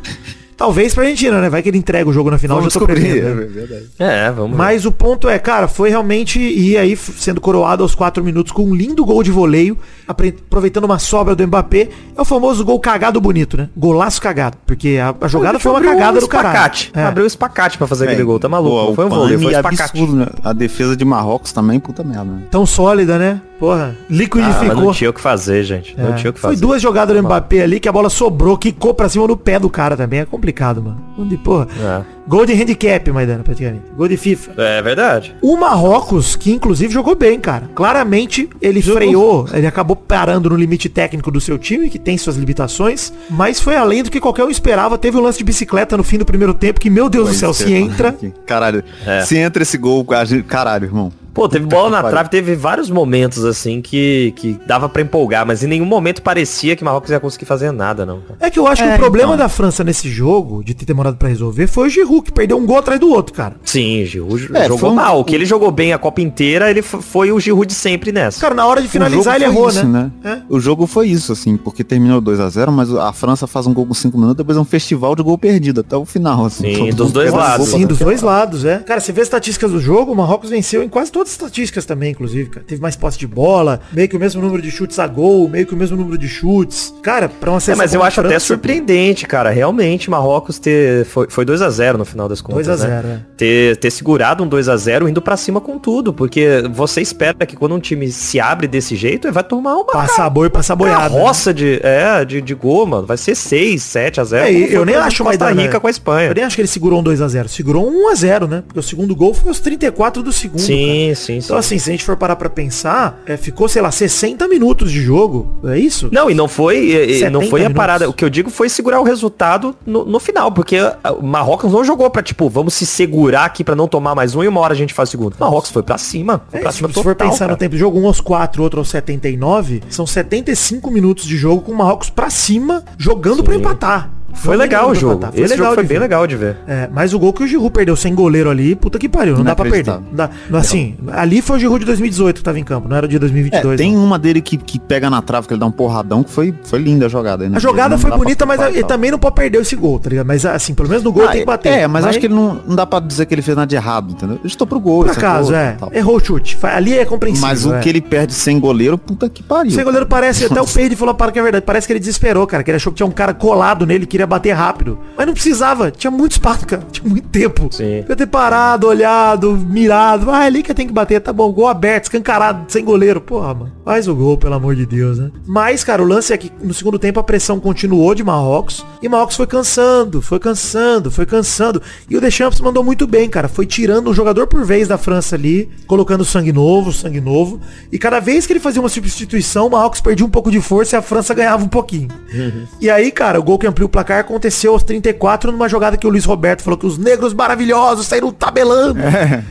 Talvez pra Argentina, né? Vai que ele entrega o jogo na final, Vamos já tô descobrir, é né? verdade. É, vamos Mas o ponto é, cara, foi realmente e aí sendo coroado aos 4 minutos com um lindo gol de voleio, aproveitando uma sobra do Mbappé. É o famoso gol cagado bonito, né? Golaço cagado, porque a, a jogada foi uma cagada um do caralho. espacate. É. Abriu o espacate pra fazer aquele É, gol, tá maluco. pô, não foi um o vôlei, foi um espacate. absurdo, né? A defesa de Marrocos também, puta merda. Né? Tão sólida, né? Porra, Ah, liquidificou. não tinha o que fazer, gente. Não É. tinha o que Foi fazer. duas jogadas do Mbappé ali que a bola sobrou, quicou pra cima no pé do cara também. É complicado, mano. Onde, porra. É. Gol de handicap, Maidana, praticamente. Gol de FIFA. É verdade. O Marrocos, que inclusive jogou bem, cara. Claramente ele freou, ele acabou parando no limite técnico do seu time, que tem suas limitações, mas foi além do que qualquer um esperava. Teve um lance de bicicleta no fim do primeiro tempo, que, meu Deus do céu, se entra. Caralho, É. se entra esse gol, caralho, irmão. Pô, teve bola que na trave, teve vários momentos assim que, que dava pra empolgar, mas em nenhum momento parecia que Marrocos ia conseguir fazer nada, não. cara. É que eu acho que É, o problema então. da França nesse jogo, de ter demorado pra resolver, foi o Giroud, que perdeu um gol atrás do outro, cara. Sim, Giroud É, jogou foi um- mal. O que ele jogou bem a Copa inteira, ele foi o Giroud de sempre nessa. Cara, na hora de finalizar ele jogo errou, isso, né? né? O jogo foi isso, assim, porque terminou 2x0, mas a França faz um gol com 5 minutos, depois é um festival de gol perdido até o final, assim. Sim, dos dois lados. Sim, dos dois lados, é. Cara, você vê as estatísticas do jogo, o Marrocos venceu em quase todas as estatísticas também, inclusive, cara. Teve mais posse de bola, meio que o mesmo número de chutes a gol, meio que o mesmo número de chutes. Cara, pra uma É, mas eu a acho até França, surpreendente, cara. Realmente, Marrocos ter. Foi, foi 2x0 no final das contas. 2 a 0, né? ter, ter segurado um 2x0 indo pra cima com tudo. Porque você espera que quando um time se abre desse jeito, ele vai tomar uma Passar boi, passar boiada. né? roça de, é, de, de gol, mano. Vai ser 6, 7x0. É, e eu nem acho mais Costa Rica com a Espanha. Eu nem acho que ele segurou um 2x0. Segurou um 1x0, né? Porque o segundo gol foi aos 34 do segundo. cara. Sim, sim, sim. Então, assim, se a gente for parar pra pensar, é, ficou, sei lá, 60 minutos de jogo. É isso? Não, e não foi, e- não 70 foi a minutos. parada. O que eu digo foi segurar o resultado no, no final, porque ah, o Marrocos não jogou pra, tipo, vamos se segurar aqui pra não tomar mais um e uma hora a gente faz o segundo. Marrocos foi pra cima. Foi É, pra se cima se for total, pensar no cara. tempo de jogo, um aos 4, outro aos 79, são 75 minutos de jogo com o Marrocos pra cima, jogando pra empatar. Foi Não legal o jogo. Esse jogo de foi bem ver. legal de ver. É, mas o gol que o Giroud perdeu sem goleiro ali, puta que pariu, não dá pra perder. Não dá- não, assim, ali foi o Giroud de 2018 que tava em campo, não era o de É, 2022. tem não. uma dele que, que pega na trave, que ele dá um porradão, que foi, foi linda a jogada. né? A jogada Não foi bonita, mas ele também não pode perder esse gol, tá ligado? Mas assim, pelo menos no gol Ah, tem que bater. É, mas, acho que ele não, não dá pra dizer que ele fez nada de errado, entendeu? Ele estou pro gol. Por acaso, é. tal. Errou o chute. Ali é compreensível. Mas o é. que ele perde sem goleiro, puta que pariu. Sem goleiro parece, até o Peide falou para que é verdade, parece que ele desesperou, cara, que ele achou que tinha um cara colado nele, queria bater rápido. Mas não precisava, tinha muito espaço, cara, tinha muito tempo. Sim. Podia ter parado, olhado, mirado, ah, é ali que tem que bater, tá bom, gol aberto, escancarado, sem goleiro, porra, mano. Faz o gol, pelo amor de Deus, né? Mas, cara, o lance é que no segundo tempo a pressão continuou de Marrocos, e Marrocos foi cansando, foi cansando, foi cansando. E o Deschamps mandou muito bem, cara, foi tirando um jogador por vez da França ali, colocando sangue novo, sangue novo, e cada vez que ele fazia uma substituição, o Marrocos perdia um pouco de força e a França ganhava um pouquinho. E aí, cara, o gol que ampliou o placar aconteceu aos 34 numa jogada que o Luiz Roberto falou que os negros maravilhosos saíram tabelando.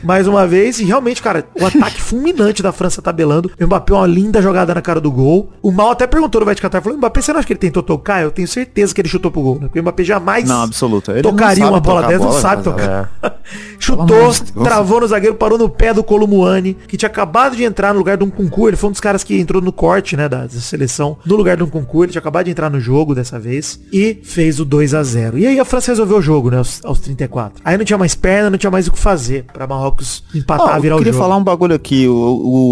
Mais uma vez, e realmente, cara, o ataque fulminante da França tabelando. O Mbappé uma linda jogada na cara do gol. O Mal até perguntou no Vai de Catar, falou, Mbappé, você não acha que ele tentou tocar? Eu tenho certeza que ele chutou pro gol, né? Porque o Mbappé jamais Não, absoluto. Ele tocaria uma bola dessa, não sabe mas, tocar. Pelo Chutou, travou no zagueiro, parou no pé do Columuani, que tinha acabado de entrar no lugar de um concurso. Ele foi um dos caras que entrou no corte, né, da seleção, no lugar de um concurso. Ele tinha acabado de entrar no jogo dessa vez e fez o 2 a 0 E aí a França resolveu o jogo, né, aos, aos 34. Aí não tinha mais perna, não tinha mais o que fazer pra Marrocos empatar, Ó, virar eu o queria jogo. falar um bagulho aqui. O,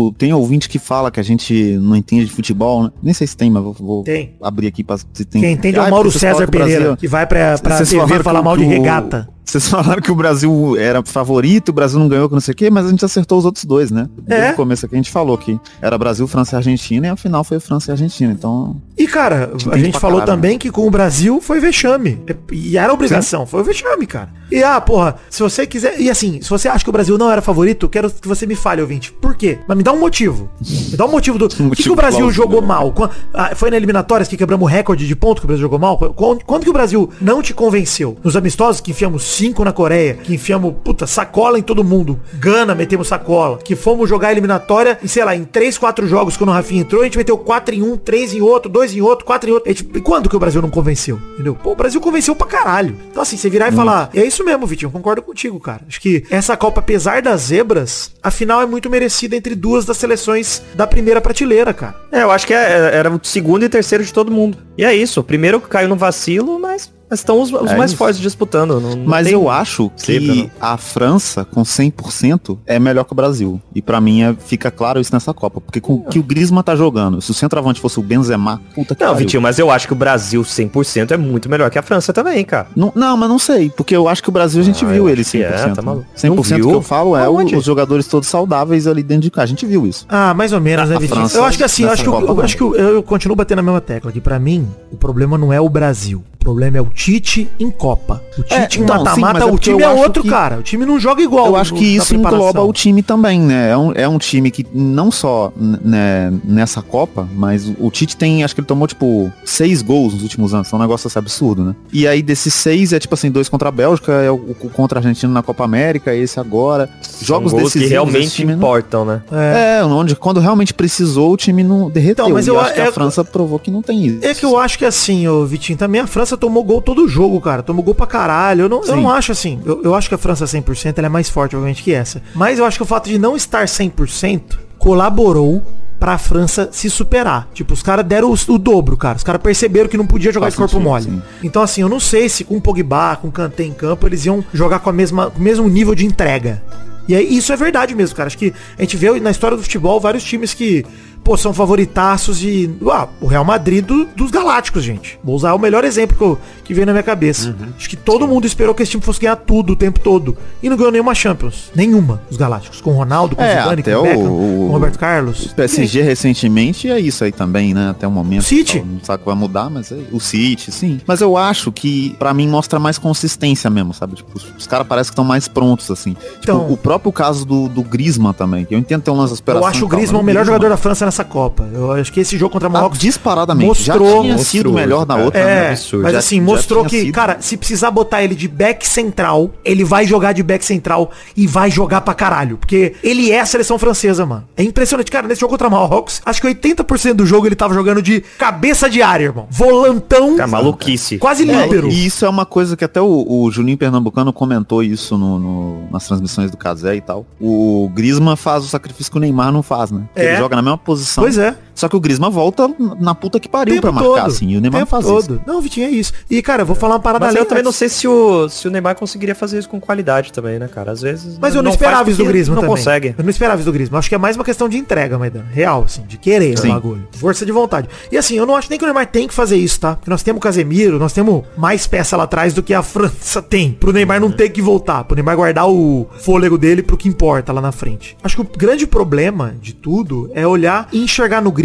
o- tem ouvinte que fala que a gente não entende de futebol, né? Nem sei se tem, mas vou, vou abrir aqui pra se tem. Quem entende é Ah, o Mauro porque vocês César o Pereira, Brasil- que vai pra, pra TV falar mal de o- regata. Vocês falaram que o Brasil era favorito, o Brasil não ganhou com não sei o quê, mas a gente acertou os outros dois, né? Desde É. o começo aqui a gente falou que era Brasil, França e Argentina, e a final foi França e Argentina. Então, E, cara, a gente falou caralho. também que com o Brasil foi vexame. E era obrigação, foi o vexame, cara. E, ah, porra, se você quiser... E assim, se você acha que o Brasil não era favorito, quero que você me fale, ouvinte. Por quê? Mas me dá um motivo. Me dá um motivo do... O que, que motivo o Brasil jogou mal? Quan- ah, foi na eliminatórias que quebramos o recorde de ponto que o Brasil jogou mal? Quando, quando que o Brasil não te convenceu? Nos amistosos que enfiamos 5 na Coreia, que enfiamos, puta, sacola em todo mundo. Gana, metemos sacola. Que fomos jogar a eliminatória e, sei lá, em 3, 4 jogos quando o Rafinha entrou, a gente meteu 4 em um, 3 em outro, 2 em outro, 4 em outro. Gente- e quando que o Brasil não convenceu? Entendeu? Pô, o Brasil convenceu pra caralho. Então assim, você virar e falar, é isso mesmo, Vitinho, eu concordo contigo, cara. Acho que essa Copa, apesar das zebras, a final é muito merecida entre duas das seleções da primeira prateleira, cara. É, eu acho que é- era o segundo e terceiro de todo mundo. E é isso. O primeiro caiu no vacilo, mas mas estão os, os É mais isso. fortes disputando. Não, não Mas tem- eu acho que a França, com 100%, é melhor que o Brasil. E pra mim é- fica claro isso nessa Copa. Porque com o que o Griezmann tá jogando, se o centroavante fosse o Benzema, puta que Não, pariu. Vitinho, mas eu acho que o Brasil 100% é muito melhor que a França também, cara. Não, não, mas não sei. Porque eu acho que o Brasil a gente Ah, viu ele acho que é, 100%. tá maluco. 100% Não que eu falo é o- os jogadores todos saudáveis ali dentro de casa. A gente viu isso. Ah, mais ou menos, né, A Vitinho? Eu acho que assim, eu acho que, eu, eu acho que eu, eu continuo batendo na mesma tecla, que pra mim, o problema não é o Brasil. O problema é o Tite em Copa. O É, Tite em então, sim, mas mata-mata, é o time eu é outro, que- cara. O time não joga igual. Eu acho no- que isso engloba o time também, né? É um, é um time que não só né, nessa Copa, mas o, o Tite tem, acho que ele tomou, tipo, seis gols nos últimos anos. É um negócio assim, absurdo, né? E aí desses seis é tipo assim, dois contra a Bélgica, é o, o contra a Argentina na Copa América, esse agora. Jogos decisivos que realmente time não- importam, né? É. É, onde quando realmente precisou, o time não derreteu. Então, mas E eu- acho que é- a França provou que não tem isso. É que eu acho que assim, ô Vitinho, também a França tomou gol todo jogo, cara. Tomou gol pra caralho. Eu não, eu não acho assim. Eu, eu acho que a França 100% ela é mais forte, obviamente, que essa. Mas eu acho que o fato de não estar 100% colaborou pra França se superar. Tipo, os caras deram o, o dobro, cara. Os caras perceberam que não podia jogar Faz de corpo sentido, mole. sim. Então, assim, eu não sei se com o Pogba, com o Kanté em campo, eles iam jogar com, a mesma, com o mesmo nível de entrega. E aí, isso é verdade mesmo, cara. Acho que a gente vê na história do futebol vários times que, pô, são favoritaços e. Ah, o Real Madrid do- dos Galácticos, gente. Vou usar o melhor exemplo que, eu- que veio na minha cabeça. Uhum. Acho que todo mundo esperou que esse time fosse ganhar tudo o tempo todo. E não ganhou nenhuma Champions. Nenhuma, os Galácticos. Com o Ronaldo, com o É, Zidane, com até o Beckham, o- com Roberto Carlos. O PSG recentemente é isso aí também, né? Até o momento. O City? Não sabe que vai mudar, mas é o City, sim. Mas eu acho que, pra mim, mostra mais consistência mesmo, sabe? Tipo, os, os caras parecem que estão mais prontos, assim. Então- tipo, o próprio caso do, do Griezmann também, eu entendo ter umas aspirações. Eu acho o Griezmann o melhor jogador da França nessa Copa. Eu acho que esse jogo contra Ah, Marrocos disparadamente. mostrou- já tinha sido Monstruoso, melhor na outra. É, né? absurdo. mas Já- assim, já mostrou que, sido. cara, se precisar botar ele de back central, ele vai jogar de back central e vai jogar pra caralho. Porque ele é a seleção francesa, mano. É impressionante. Cara, nesse jogo contra Marrocos, acho que 80% do jogo ele tava jogando de cabeça de área, irmão. Volantão. Cara, maluquice. Quase É, líbero. e isso é uma coisa que até o, o Juninho Pernambucano comentou isso no, no- nas transmissões do Casé e tal. O Griezmann faz o sacrifício que o Neymar não faz, né? É. Ele joga na mesma posição. Pois é. Só que o Griezmann volta na puta que pariu pra marcar, assim. E o Neymar não faz todo. isso. Não, Vitinho, é isso. E, cara, eu vou falar uma parada Mas eu além também não sei se o, se o Neymar conseguiria fazer isso com qualidade também, né, cara? Às vezes. Mas eu não, faz esperava isso do Griezmann Não também. consegue. Eu não esperava isso do Griezmann. Acho que é mais uma questão de entrega, Maidana. Real, assim, de querer Sim. o bagulho. Força de vontade. E assim, eu não acho nem que o Neymar tem que fazer isso, tá? Porque nós temos o Casemiro, nós temos mais peça lá atrás do que a França tem. Pro Neymar não ter que voltar. Pro Neymar guardar o fôlego dele pro que importa lá na frente. Acho que o grande problema de tudo é olhar e enxergar no Griezmann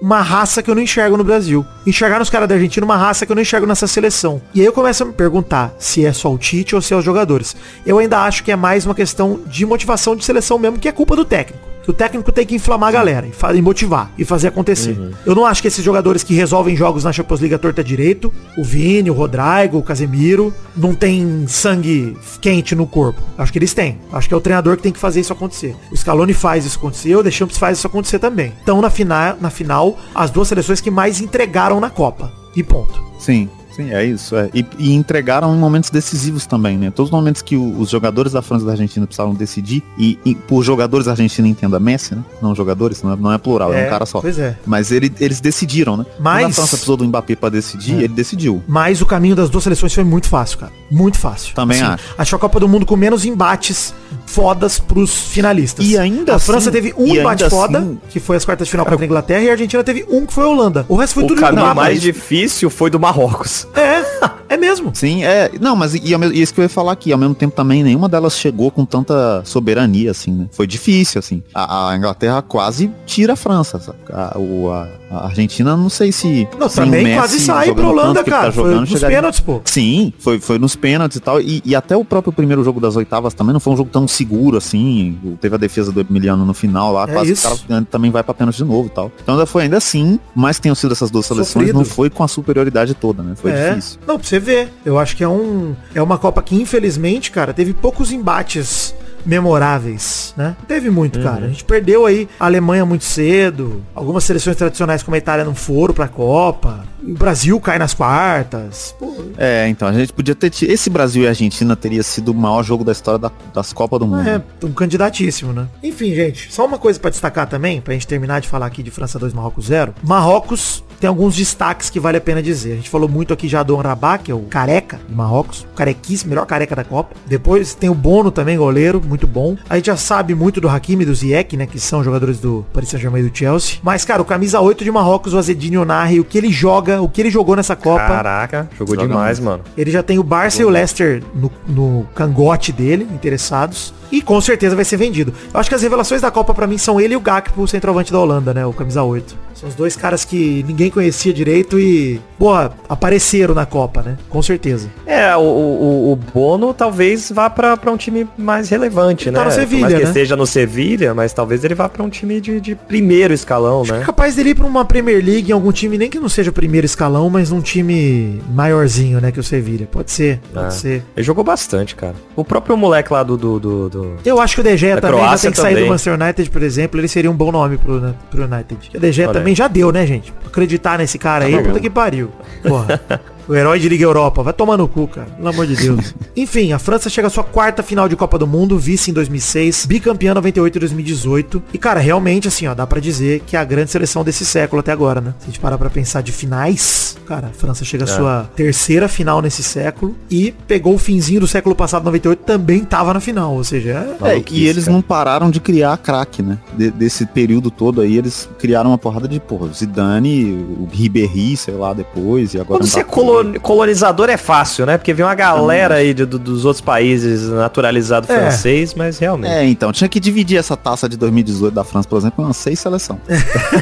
uma raça que eu não enxergo no Brasil. Enxergar nos caras da Argentina uma raça que eu não enxergo nessa seleção. E aí eu começo a me perguntar se é só o Tite ou se é os jogadores. Eu ainda acho que é mais uma questão de motivação de seleção mesmo, que é culpa do técnico. Que o técnico tem que inflamar a galera e, e motivar e fazer acontecer. Eu não acho que esses jogadores que resolvem jogos na Champions League à torta direito, o Vini, o Rodrigo, o Casemiro, não tem sangue quente no corpo. Acho que eles têm. Acho que é o treinador que tem que fazer isso acontecer. O Scaloni faz isso acontecer, o Deschamps faz isso acontecer também. Então na final, na final, as duas seleções que mais entregaram na Copa. E ponto. Sim, sim, é isso. é. E, e entregaram em momentos decisivos também, né? Todos os momentos que o- os jogadores da França e da Argentina precisavam decidir, e, e por jogadores da Argentina entenda Messi, né? Não jogadores, não é, não é plural, é, um cara só. Pois é. Mas ele- eles decidiram, né? Quando Mas- a França precisou do Mbappé pra decidir, É. ele decidiu. Mas o caminho das duas seleções foi muito fácil, cara. Muito fácil. Também acho. Acho que a Copa do Mundo com menos embates fodas pros finalistas. E ainda A França assim- teve um embate foda, assim- que foi as quartas de final contra a Inglaterra, e a Argentina teve um que foi a Holanda. O resto foi O tudo caminho igual, mais difícil foi do Marrocos. 哎，哈。É. Mesmo. Sim, é. Não, mas e, e, isso que eu ia falar aqui, ao mesmo tempo também, nenhuma delas chegou com tanta soberania, assim, né? Foi difícil, assim. A, a Inglaterra quase tira a França, sabe? A, o, a, a Argentina, não sei se. Não, também quase sai pra Holanda, cara. Tá jogando, foi nos pênaltis, pô. Sim, foi, foi nos pênaltis e tal. E, e, até o próprio primeiro jogo das oitavas também não foi um jogo tão seguro assim. Teve a defesa do Emiliano no final lá, é quase isso. o cara também vai pra pênalti de novo e tal. Então ainda foi ainda assim, mais que tenham sido essas duas seleções, Sofrido. não foi com a superioridade toda, né? Foi é. difícil. Não, pra você ver. Eu acho que é um. É uma Copa que, infelizmente, cara, teve poucos embates memoráveis, né? Teve muito, uhum. cara. A gente perdeu aí a Alemanha muito cedo. Algumas seleções tradicionais como a Itália não foram pra Copa. O Brasil cai nas quartas. Pô. É, então, a gente podia ter... Esse Brasil e Argentina teria sido o maior jogo da história da, das Copas do Mundo. É, um candidatíssimo, né? Enfim, gente, só uma coisa para destacar também, pra gente terminar de falar aqui de França 2, Marrocos 0. Marrocos tem alguns destaques que vale a pena dizer. A gente falou muito aqui já do Anrabá, que é o careca de Marrocos, o carequíssimo, melhor careca da Copa. Depois tem o Bono também, goleiro, muito bom. A gente já sabe muito do Hakimi e do Ziyech, né, que são jogadores do Paris Saint-Germain e do Chelsea. Mas, cara, o camisa 8 de Marrocos, o Azedine Onari, o que ele joga, o que ele jogou nessa Copa. Caraca, jogou Joga demais, muito. mano. Ele já tem o Barça e o Leicester no, no cangote dele, interessados. E com certeza vai ser vendido. Eu acho que as revelações da Copa para mim são ele e o Gakpo, o centroavante da Holanda, né? O camisa 8. São os dois caras que ninguém conhecia direito e, boa, apareceram na Copa, né? Com certeza. É, o, o, o Bono talvez vá para um time mais relevante, ele tá né? Tá no Sevilha, né? que esteja no Sevilha, mas talvez ele vá para um time de, de primeiro escalão, Acho né? É capaz dele ir pra uma Premier League em algum time, nem que não seja o primeiro escalão, mas um time maiorzinho, né? Que o Sevilha. Pode ser, pode é. ser. Ele jogou bastante, cara. O próprio moleque lá do, do, do, do... Eu acho que o De Gea também já tem que sair do Manchester United, por exemplo. Ele seria um bom nome pro, né, pro United. O De Gea também já deu, né, gente? Acreditar nesse cara aí, tá puta que pariu. Porra. O herói de Liga Europa. Vai tomar no cu, cara. Pelo amor de Deus. Enfim, a França chega à sua quarta final de Copa do Mundo, vice em 2006, bicampeã 98 e 2018. E, cara, realmente, assim, ó, dá para dizer que é a grande seleção desse século até agora, né? Se a gente parar pra pensar de finais, cara, a França chega à é. sua terceira final nesse século e pegou o finzinho do século passado, 98, também tava na final. Ou seja, é... é e eles cara. não pararam de criar craque, né? De, desse período todo aí, eles criaram uma porrada de, porra, Zidane, o Ribéry, sei lá, depois, e agora... Quando você colou colonizador é fácil, né? Porque vem uma galera aí de, dos outros países naturalizado é. francês, mas realmente. É, então, tinha que dividir essa taça de 2018 da França, por exemplo, em umas seis seleções.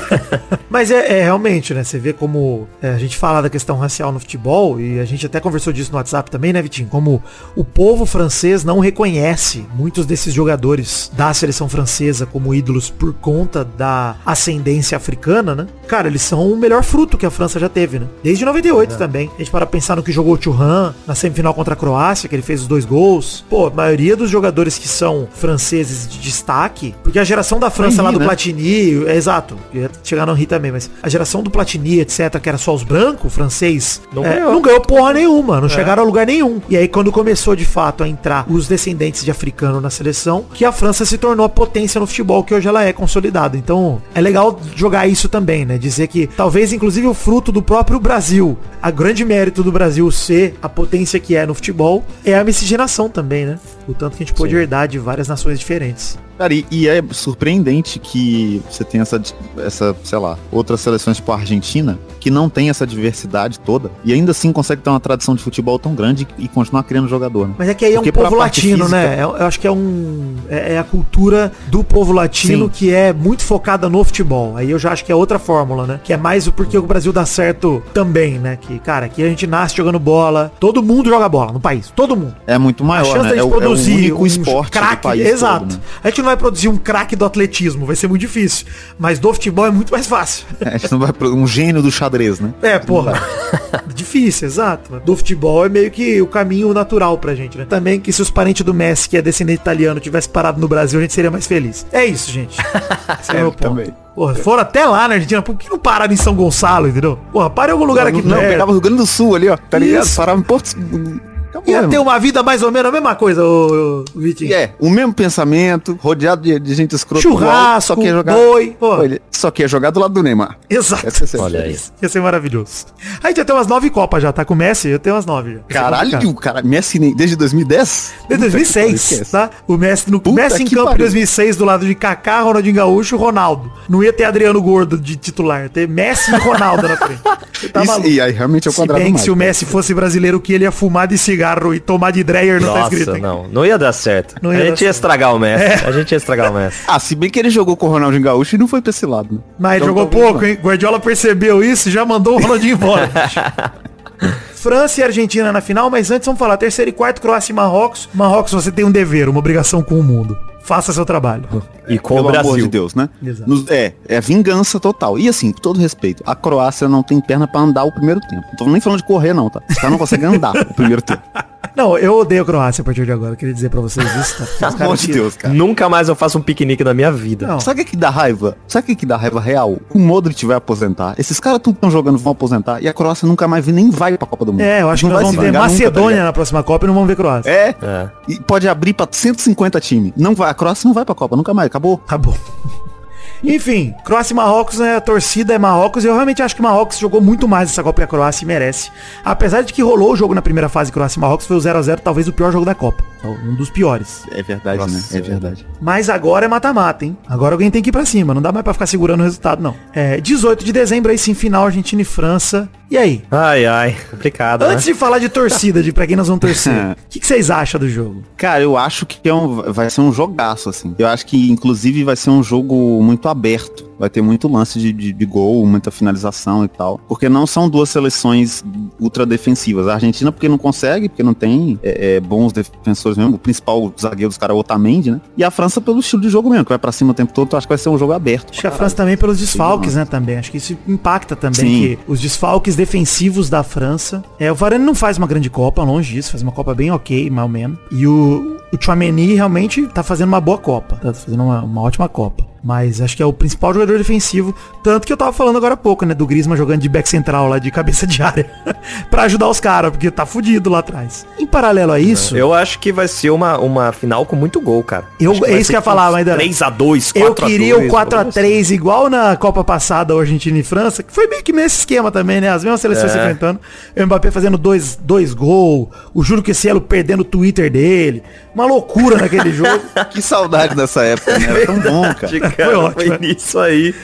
mas é, é, realmente, né? Você vê como é, a gente fala da questão racial no futebol, e a gente até conversou disso no WhatsApp também, né, Vitinho? Como o povo francês não reconhece muitos desses jogadores da seleção francesa como ídolos por conta da ascendência africana, né? Cara, eles são o melhor fruto que a França já teve, né? Desde 98 é. também. A gente para pensar no que jogou o Churran na semifinal contra a Croácia, que ele fez os dois gols. Pô, a maioria dos jogadores que são franceses de destaque, porque a geração da França lá do né? Platini, é exato, ia chegar no Ri também, mas a geração do Platini, etc, que era só os brancos, francês, não, é, ganhou. não ganhou porra nenhuma, não é. chegaram a lugar nenhum. E aí quando começou de fato a entrar os descendentes de africano na seleção, que a França se tornou a potência no futebol que hoje ela é consolidada. Então, é legal jogar isso também, né? Dizer que talvez inclusive o fruto do próprio Brasil, a grande mérito do Brasil ser a potência que é no futebol é a miscigenação também, né? O tanto que a gente pôde herdar de várias nações diferentes. Cara, e, e, é surpreendente que você tem essa, essa, sei lá, outras seleções tipo a Argentina, que não tem essa diversidade toda, e ainda assim consegue ter uma tradição de futebol tão grande e continuar criando jogador. Né? Mas é que aí Porque é um povo latino, física... né? Eu, eu, acho que é um. É, é a cultura do povo latino Sim. que é muito focada no futebol. Aí eu já acho que é outra fórmula, né? Que é mais o porque o Brasil dá certo também, né? Que, cara, aqui a gente nasce jogando bola, todo mundo joga bola no país, todo mundo. É muito maior, a chance né? Da gente é, produzir é o único um esporte craque, país exato. Todo, né? A gente não vai produzir um craque do atletismo, vai ser muito difícil. Mas do futebol é muito mais fácil. É, a gente não vai um gênio do xadrez, né? É, porra. difícil, exato. Do futebol é meio que o caminho natural pra gente, né? Também que se os parentes do Messi, que é descendente italiano, tivesse parado no Brasil, a gente seria mais feliz. É isso, gente. Esse é, é meu ponto. Também. Porra, foram até lá na Argentina, por que não pararam em São Gonçalo, entendeu? Porra, para em algum lugar não, aqui Não, pegava o Rio Grande do Sul ali, ó, tá ligado? Parava em Porto Acabou, Ia ter uma vida mais ou menos a mesma coisa, o, o Vitinho. É, o mesmo pensamento, rodeado de, de gente escrota. Churrasco, só que ia jogar, boi. Pô. Ele só que ia jogar do lado do Neymar. Exato. Olha aí. Ia ser maravilhoso. A gente já tem umas nove Copas já, tá com o Messi? Eu tenho umas nove já. Caralho, cara, Messi desde 2010? Desde 2006, tá? O Messi, no, Messi em campo em 2006 do lado de Kaká, Ronaldinho Gaúcho, Ronaldo. Não ia ter Adriano Gordo de titular, ter Messi e Ronaldo na frente. Tá Isso, e aí realmente é o quadrado se bem que se o Messi fosse brasileiro, que ele ia fumar de cigarro e tomar de Dreyer, não tá Nossa, tá escrito. Não, não ia dar certo. Não ia a gente ia estragar o Messi. É. A gente ia estragar o Messi. ah, se bem que ele jogou com o Ronaldinho Gaúcho e não foi pra esse lado. Né? Mas então, jogou pouco, hein? Guardiola percebeu isso e já mandou o Ronaldinho embora. França e Argentina na final, mas antes vamos falar terceiro e quarto, Croácia e Marrocos. Marrocos, você tem um dever, uma obrigação com o mundo. Faça seu trabalho. E com Pelo o Brasil. amor de Deus, né? Nos, é, é vingança total. E assim, com todo respeito, a Croácia não tem perna para andar o primeiro tempo. Não tô nem falando de correr não, tá? Os caras não conseguem andar o primeiro tempo. Não, eu odeio a Croácia a partir de agora. Eu queria dizer pra vocês isso, tá? Pelo amor de Deus, cara. Nunca mais eu faço um piquenique na minha vida. Não. Sabe o que dá raiva? Sabe o que dá raiva real? O Modric vai aposentar. Esses caras tudo estão jogando vão aposentar. E a Croácia nunca mais nem vai pra Copa do Mundo. É, eu acho não que nós vamos ver Macedônia nunca, na próxima Copa e não vamos ver Croácia. É. é. E pode abrir pra 150 times. Não vai. A Croácia não vai pra Copa, nunca mais. Acabou. Acabou. Enfim, Croácia e Marrocos, né? A torcida é Marrocos. E eu realmente acho que Marrocos jogou muito mais essa Copa que a Croácia e merece. Apesar de que rolou o jogo na primeira fase Croácia e Marrocos, foi o 0x0, talvez o pior jogo da Copa. Um dos piores. É verdade, né? Nossa, né? É verdade. Mas agora é mata-mata, hein? Agora alguém tem que ir pra cima. Não dá mais pra ficar segurando o resultado, não. É, 18 de dezembro aí sim, final Argentina e França. E aí? Ai, ai, complicado. Antes né? de falar de torcida, de pra quem nós vamos torcer, o que, que, vocês acham do jogo? Cara, eu acho que é um, vai ser um jogaço, assim. Eu acho que, inclusive, vai ser um jogo muito aberto vai ter muito lance de, de, de, gol, muita finalização e tal. Porque não são duas seleções ultra defensivas. A Argentina porque não consegue, porque não tem é, é, bons defensores mesmo. O principal zagueiro dos caras é o Otamendi, né? E a França pelo estilo de jogo mesmo, que vai pra cima o tempo todo. Então acho que vai ser um jogo aberto. Acho que a França também pelos desfalques, né? Também. Acho que isso impacta também. Sim. Que os desfalques defensivos da França. É, o Varane não faz uma grande Copa, longe disso. Faz uma Copa bem ok, mal menos. E o, o Chouameni realmente tá fazendo uma boa Copa. Tá fazendo uma, uma ótima Copa. Mas acho que é o principal jogador defensivo. Tanto que eu tava falando agora há pouco, né? Do Griezmann jogando de back central lá, de cabeça de área. para ajudar os caras, porque tá fudido lá atrás. Em paralelo a isso... Eu acho que vai ser uma, uma final com muito gol, cara. Eu, é isso que eu ia falar, mas... 3x2, 4x2. Eu queria o 4x3 assim. igual na Copa passada, Argentina e França, que foi meio que nesse esquema também, né? As mesmas seleções é. se enfrentando. O Mbappé fazendo dois, dois gols, o Júlio Cielo perdendo o Twitter dele. Uma loucura naquele jogo. que saudade dessa época, né? Era tão bom, cara cara, foi ótimo. Foi isso aí.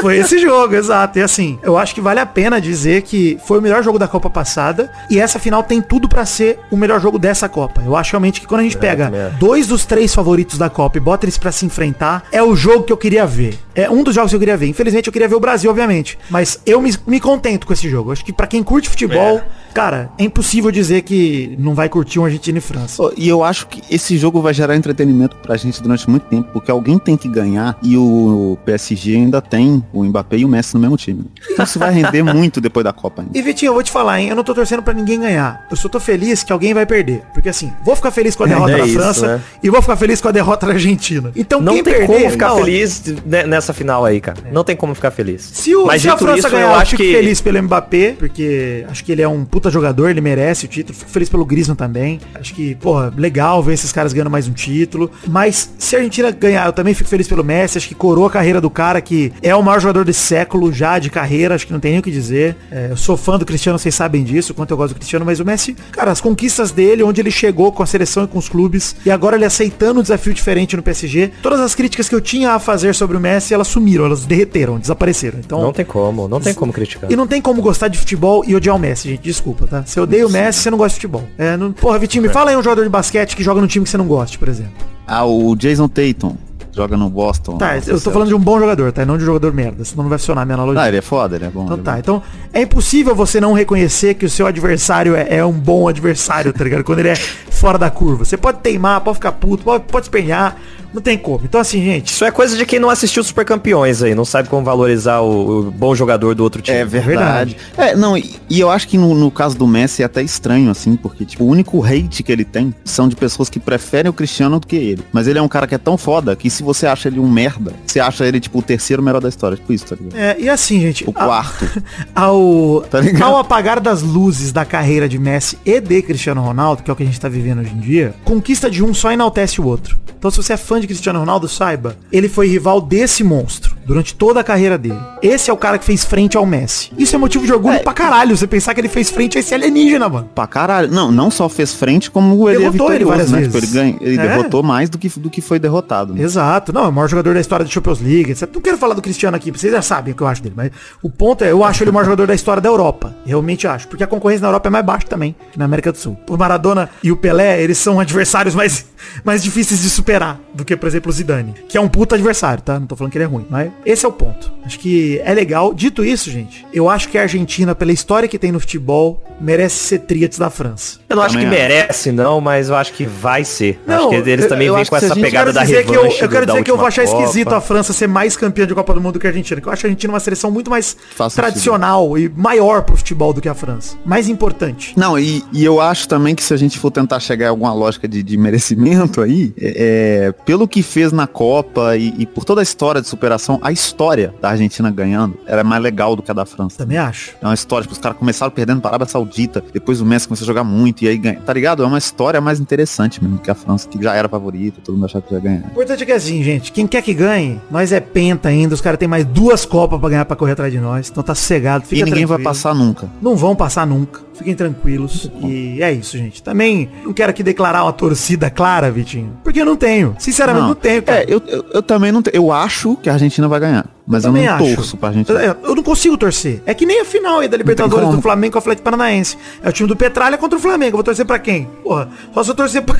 Foi esse jogo, exato. E assim, eu acho que vale a pena dizer que foi o melhor jogo da Copa passada e essa final tem tudo para ser o melhor jogo dessa Copa. Eu acho realmente que quando a gente é, pega é. dois dos três favoritos da Copa e bota eles para se enfrentar, é o jogo que eu queria ver. É um dos jogos que eu queria ver. Infelizmente eu queria ver o Brasil, obviamente. Mas eu me, me contento com esse jogo. Eu acho que para quem curte futebol, é. Cara, é impossível dizer que não vai curtir um Argentina e França. Oh, e eu acho que esse jogo vai gerar entretenimento pra gente durante muito tempo, porque alguém tem que ganhar e o PSG ainda tem o Mbappé e o Messi no mesmo time. Então isso vai render muito depois da Copa ainda. E Vitinho, eu vou te falar, hein? Eu não tô torcendo pra ninguém ganhar. Eu só tô feliz que alguém vai perder. Porque assim, vou ficar feliz com a derrota é da isso, França né? e vou ficar feliz com a derrota da Argentina. Então não quem tem perder, como ficar feliz nessa final aí, cara. É. Não tem como ficar feliz. Se, o, Mas se a França isso, ganhar, eu acho que feliz pelo Mbappé, porque acho que ele é um puta jogador, ele merece o título. Fico feliz pelo Griezmann também. Acho que, porra, legal ver esses caras ganhando mais um título. Mas se a Argentina ganhar, eu também fico feliz pelo Messi. Acho que coroa a carreira do cara que é o maior jogador desse século já de carreira, acho que não tem nem o que dizer. É, eu sou fã do Cristiano, vocês sabem disso, quanto eu gosto do Cristiano, mas o Messi, cara, as conquistas dele, onde ele chegou com a seleção e com os clubes, e agora ele aceitando um desafio diferente no PSG, todas as críticas que eu tinha a fazer sobre o Messi, elas sumiram, elas derreteram, desapareceram. Então, não tem como, não tem como criticar. E não tem como gostar de futebol e odiar o Messi, gente, desculpa, tá? Se eu odeio o Messi, você não gosta de futebol. É, não... Porra, Vitinho, me fala aí um jogador de basquete que joga no time que você não gosta, por exemplo. Ah, o Jason Tatum joga no Boston. Tá, eu tô falando de um bom jogador, tá? Não de um jogador merda, senão não vai funcionar a minha analogia. Ah, ele é foda, ele é bom. Então é tá, bom. então é impossível você não reconhecer que o seu adversário é, é, um bom adversário, tá ligado? Quando ele é fora da curva. Você pode teimar, pode ficar puto, pode, pode espenhar, Não tem como. Então assim, gente... Isso é coisa de quem não assistiu Super Campeões aí, não sabe como valorizar o, o bom jogador do outro time. É verdade. É, não, e, e eu acho que no, no, caso do Messi é até estranho, assim, porque, tipo, o único hate que ele tem são de pessoas que preferem o Cristiano do que ele. Mas ele é um cara que é tão foda que se você acha ele um merda, você acha ele, tipo, o terceiro melhor da história. Tipo isso, tá ligado? É, e assim, gente... O quarto. ao, tá ao apagar das luzes da carreira de Messi e de Cristiano Ronaldo, que é o que a gente tá vivendo hoje em dia, conquista de um só enaltece o outro. Então se você é fã de Cristiano Ronaldo, saiba, ele foi rival desse monstro durante toda a carreira dele. Esse é o cara que fez frente ao Messi. Isso é motivo de orgulho é. pra caralho, você pensar que ele fez frente a esse alienígena, mano. Pra caralho. Não, não só fez frente, como ele derrotou ele várias né? vezes. Tipo, ele, ganha, ele é. derrotou mais do que, do que foi derrotado. Né? Exato. Não, é o maior jogador da história da Champions League, etc. Não quero falar do Cristiano aqui, vocês já sabem o que eu acho dele, mas o ponto é, eu acho ele o maior jogador da história da Europa. Realmente acho. Porque a concorrência na Europa é mais baixa também, na América do Sul. O Maradona e o Pelé, eles são adversários mais, mais difíceis de superar do que, por exemplo, o Zidane. Que é um puta adversário, tá? Não tô falando que ele é ruim, mas esse é o ponto. Acho que é legal. Dito isso, gente, eu acho que a Argentina, pela história que tem no futebol, merece ser tríades da França. Eu não acho que merece, não, mas eu acho que vai ser. Não, acho que eles também vêm com essa pegada da revanche. Que eu, eu quero dizer que eu vou achar Copa. esquisito a França ser mais campeã de Copa do Mundo que a Argentina. Que eu acho a Argentina uma seleção muito mais tradicional sentido. e maior pro futebol do que a França. Mais importante. Não, e, e, eu acho também que se a gente for tentar chegar em alguma lógica de, de merecimento aí, é, é, pelo que fez na Copa e, e por toda a história de superação, a história da Argentina ganhando era mais legal do que a da França. Também acho. É uma história, tipo, os caras começaram perdendo para a Arábia Saudita, depois o Messi começou a jogar muito e aí ganha. Tá ligado? É uma história mais interessante mesmo que a França, que já era favorita, todo mundo achava que ia ganhar. O importante é que assim, gente, quem quer que ganhe, nós é penta ainda, os caras têm mais duas Copas para ganhar para correr atrás de nós, então tá sossegado, fica E ninguém tranquilo. vai passar nunca. Não vão passar nunca. Fiquem tranquilos. E é isso, gente. Também não quero aqui declarar uma torcida clara, Vitinho. Porque eu não tenho. Sinceramente, não, não tenho, cara. É, eu, eu, eu também não tenho. Eu acho que a Argentina vai ganhar. Mas eu, eu não acho. torço pra Argentina. Eu, eu, não consigo torcer. É que nem a final aí da Libertadores do Flamengo com o Atlético Paranaense. É o time do Petralha contra o Flamengo. Eu vou torcer pra quem? Porra, só se eu torcer pra,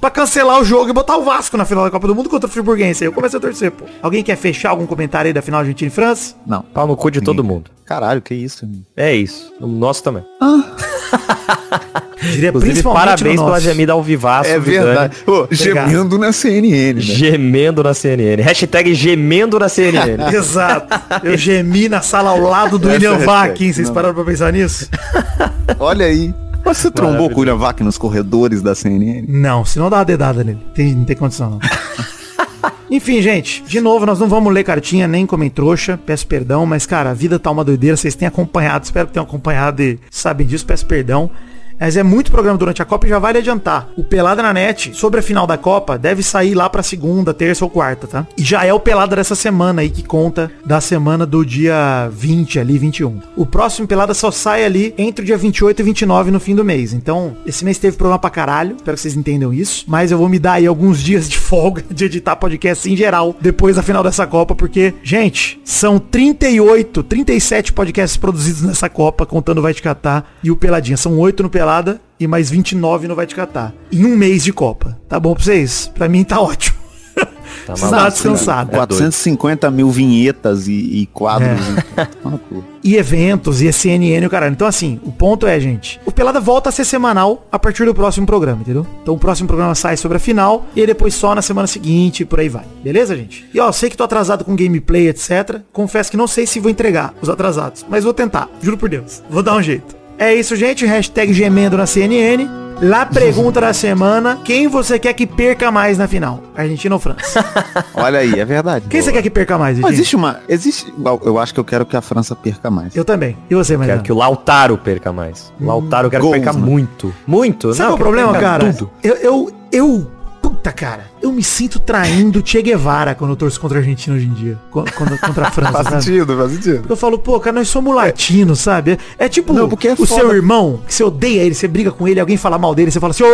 pra cancelar o jogo e botar o Vasco na final da Copa do Mundo contra o Friburguense. Aí eu comecei a torcer, pô. Alguém quer fechar algum comentário aí da final Argentina e França? Não. Pau no cu de Ninguém. todo mundo. Caralho, que isso? É isso. O nosso também. Ah. Diria Inclusive, parabéns pela gemida ao vivaço. É verdade. Pô, gemendo na CNN. Né? Gemendo na CNN. Hashtag gemendo na CNN. Exato. Eu gemi na sala ao lado do William é Vac, Vocês Não. pararam pra pensar nisso? Olha aí. Você trombou com o William Vac nos corredores da CNN? Não, senão dá uma dedada nele. Tem, não tem condição não. Enfim, gente, de novo, nós não vamos ler cartinha nem como em trouxa, peço perdão, mas cara, a vida tá uma doideira, vocês têm acompanhado, espero que tenham acompanhado e sabem disso, peço perdão. Mas é muito programa durante a Copa e já vale adiantar. O Pelada na Net, sobre a final da Copa, deve sair lá pra segunda, terça ou quarta, tá? E já é o Pelada dessa semana aí, que conta da semana do dia 20 ali, 21. O próximo Pelada só sai ali entre o dia 28 e 29 no fim do mês. Então, esse mês teve programa pra caralho, espero que vocês entendam isso. Mas eu vou me dar aí alguns dias de folga de editar podcast em geral, depois da final dessa Copa, porque, gente, são 38, 37 podcasts produzidos nessa Copa, contando o Vai Te Catar e o Peladinha. São 8 no Pelada pelada e mais 29 no Vai Te Catar. Em um mês de Copa. Tá bom pra vocês? Pra mim tá ótimo. Tá Está descansado. 450 mil vinhetas e, e quadros. É. E... e... eventos, e CNN, o caralho. Então, assim, o ponto é, gente, o Pelada volta a ser semanal a partir do próximo programa, entendeu? Então o próximo programa sai sobre a final e depois só na semana seguinte e por aí vai. Beleza, gente? E ó, sei que tô atrasado com gameplay, etc. Confesso que não sei se vou entregar os atrasados, mas vou tentar. Juro por Deus. Vou dar um jeito. É isso, gente. Hashtag gemendo na CNN. Lá pergunta da semana, quem você quer que perca mais na final? Argentina ou França? Olha aí, é verdade. Quem Boa. você quer que perca mais, Mas existe uma... Existe... Eu acho que eu quero que a França perca mais. Eu também. E você, Quero que o Lautaro perca mais. O Lautaro eu quero Gols, que perca né? muito. Muito? Sabe Não, o problema, cara? Tudo. Eu, eu, eu... Puta, cara eu me sinto traindo Che Guevara quando eu torço contra a Argentina hoje em dia. Quando, contra a França. faz sabe? sentido, faz sentido. Eu falo, pô, cara, nós somos latinos, sabe? É, tipo Não, porque é o foda. seu irmão, que você odeia ele, você briga com ele, alguém fala mal dele, você fala assim,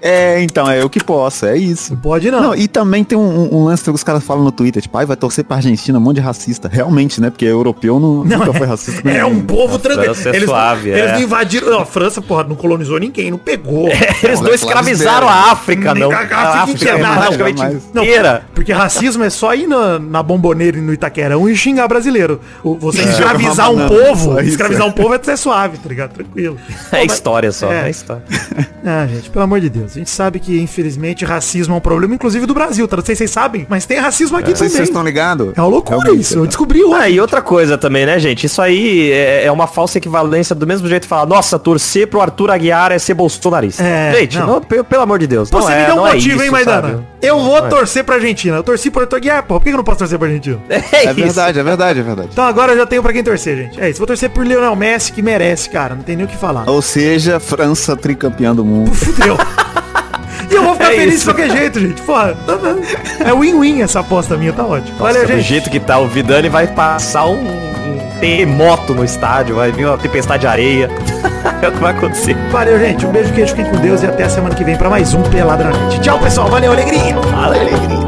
é, então, é eu que posso, é isso. Pode não. não e também tem um, um, lance que os caras falam no Twitter, tipo, ai, vai torcer pra Argentina, um monte de racista. Realmente, né? Porque europeu não, não nunca é, foi racista. É um povo tranquilo. É eles, suave, eles é. não invadiram. Não, a França, porra, não colonizou ninguém, não pegou. É, eles não escravizaram a África, não, a África inteira. Não, porque racismo é só ir na, na bomboneira e no Itaquerão e xingar brasileiro. Você é. escravizar um povo, escravizar um povo é ser suave, tá ligado? Tranquilo. É história só, é, é história. Ah, gente, pelo amor de Deus. A gente sabe que, infelizmente, racismo é um problema, inclusive do Brasil, tá? Não sei se vocês sabem, mas tem racismo aqui é. também. Vocês estão ligados? É uma loucura isso. Eu descobri hoje. Ah, e outra coisa também, né, gente? Isso aí é, é uma falsa equivalência do mesmo jeito falar, nossa, torcer pro Arthur Aguiar é ser bolsonarista. É, gente, não. Não, pelo amor de Deus. Você me deu um motivo, é hein, Maidana? Eu vou é. torcer pra Argentina. Eu torci pro Arthur Aguiar, pô. Por que eu não posso torcer pra Argentina? É, é verdade, é verdade, é verdade. Então agora eu já tenho pra quem torcer, gente. É isso. Vou torcer por Lionel Messi, que merece, cara. Não tem nem o que falar. Ou seja, França tricampeã do mundo. Fudeu. E eu vou ficar é feliz isso. de qualquer jeito, gente. Porra, tá é win-win essa aposta minha, tá ótimo. Nossa, Valeu, gente. Do jeito que tá o Vidani vai passar um, um terremoto no estádio, vai vir uma tempestade de areia. é o que vai acontecer. Valeu, gente. Um beijo, queijo, fiquem com Deus e até a semana que vem pra mais um Peladranete. Tchau, pessoal. Valeu, alegria. Valeu, alegria.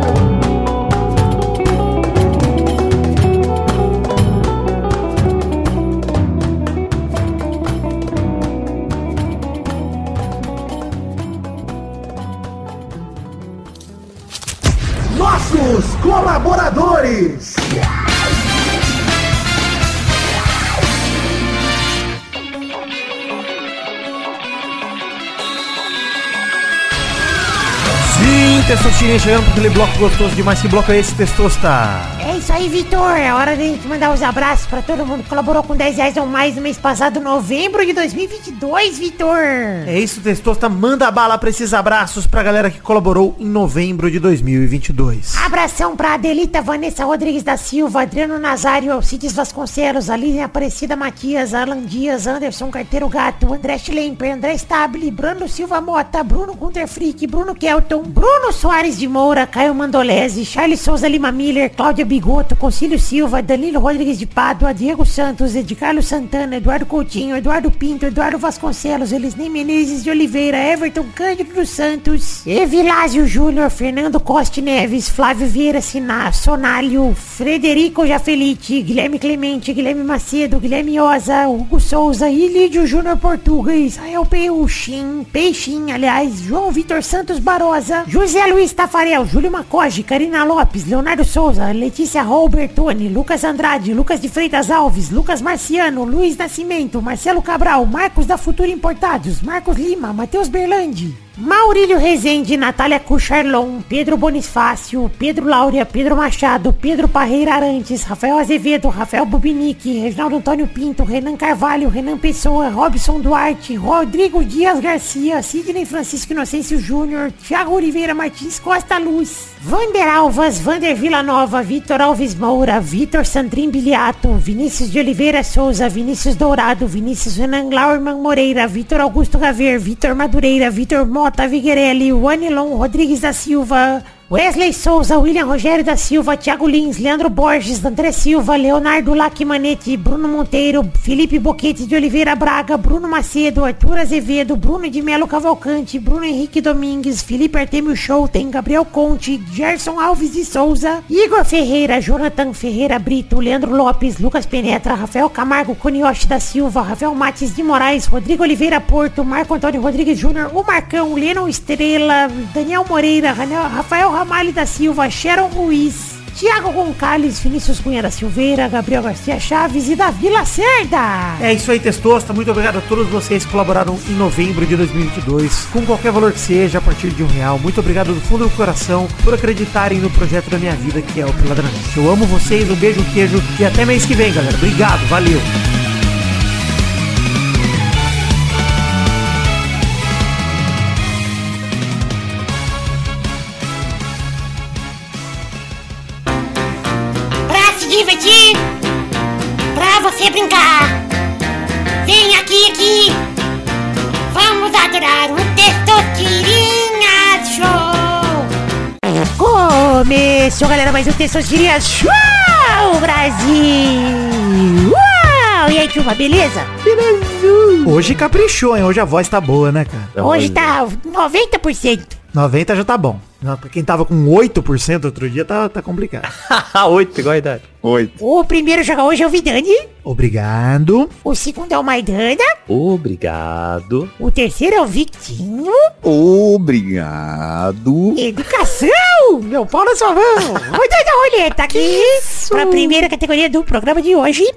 Testosterinha chegando para aquele bloco gostoso demais. Que bloco é esse, Testosta? É isso aí, Vitor. É hora de a gente mandar os abraços para todo mundo que colaborou com 10 reais ou mais no mês passado, novembro de 2022, Vitor. É isso, Testosta. Manda bala para esses abraços pra galera que colaborou em novembro de 2022. Abração pra Adelita Vanessa Rodrigues da Silva, Adriano Nazário, Alcides Vasconcelos, Aline Aparecida Matias, Alan Dias, Anderson Carteiro Gato, André Schlemper, André Stabile, Bruno Silva Mota, Bruno Gunter Frick, Bruno Kelton, Bruno Soares de Moura, Caio Mandolese, Charles Souza Lima Miller, Cláudia Bigoto, Concílio Silva, Danilo Rodrigues de Pádua, Diego Santos, Edgardo Santana, Eduardo Coutinho, Eduardo Pinto, Eduardo Vasconcelos, Elisnei Menezes de Oliveira, Everton Cândido dos Santos, Evilásio Júnior, Fernando Costa Neves, Flávio Vieira Siná, Sonálio, Frederico Jafelite, Guilherme Clemente, Guilherme Macedo, Guilherme Oza, Hugo Souza, Ilídio Júnior Portuga, Israel Peixinho, Peixinho, aliás, João Vitor Santos Barosa, José Luiz Tafarel, Júlio Macoge, Karina Lopes, Leonardo Souza, Letícia Letícia Robertoni, Lucas Andrade, Lucas de Freitas Alves, Lucas Marciano, Luiz Nascimento, Marcelo Cabral, Marcos da Futura Importados, Marcos Lima, Matheus Berlandi, Maurílio Rezende, Natália Cucharlon, Pedro Bonifácio, Pedro Laura, Pedro Machado, Pedro Parreira Arantes, Rafael Azevedo, Rafael Bubinique, Reginaldo Antônio Pinto, Renan Carvalho, Renan Pessoa, Robson Duarte, Rodrigo Dias Garcia, Sidney Francisco Inocêncio Júnior, Thiago Oliveira Martins Costa Luz, Vander Alvas, Vander Vila Nova, Vitor Alves Moura, Vitor Sandrin Biliato, Vinícius de Oliveira Souza, Vinícius Dourado, Vinícius Renan Glauerman Moreira, Vitor Augusto Gaver, Vitor Madureira, Vitor Mo Mota Viguerelli, Wanilon Rodrigues da Silva, Wesley Souza, William Rogério da Silva, Thiago Lins, Leandro Borges, André Silva, Leonardo Lacmanete, Bruno Monteiro, Felipe Boquete de Oliveira Braga, Bruno Macedo, Arthur Azevedo, Bruno de Melo Cavalcante, Bruno Henrique Domingues, Felipe Artemio Schouten, Gabriel Conte, Gerson Alves de Souza, Igor Ferreira, Jonathan Ferreira Brito, Leandro Lopes, Lucas Penetra, Rafael Camargo, Cunioche da Silva, Rafael Mates de Moraes, Rodrigo Oliveira Porto, Marco Antônio Rodrigues Júnior, o Marcão, Lennon Estrela, Daniel Moreira, Rafael Ramalho da Silva, Sharon Ruiz, Tiago Gonçalves, Vinícius Cunha da Silveira, Gabriel Garcia Chaves e Davi Lacerda. É isso aí, Testosta. Muito obrigado a todos vocês que colaboraram em novembro de 2022, com qualquer valor que seja, a partir de um real. Muito obrigado do fundo do coração por acreditarem no projeto da minha vida, que é o Peladranete. Eu amo vocês, um beijo, um queijo e até mês que vem, galera. Obrigado, valeu. Brincar. Vem aqui, aqui, vamos adorar o Testosterinha Show. Começou, galera, mais um Testosterinha Show, Brasil. Uau! E aí, turma, beleza? Beleza. Hoje caprichou, hein? Hoje a voz tá boa, né, cara? Hoje tá 90%. 90 já tá bom. Pra quem tava com 8% outro dia, tá, tá complicado. 8, igual a idade. Oito. O primeiro joga hoje é o Vidani. Obrigado. O segundo é o Maidana. Obrigado. O terceiro é o Victinho. Obrigado. Educação! Meu pau na sua mão. Rodando a roleta aqui. Pra primeira categoria do programa de hoje.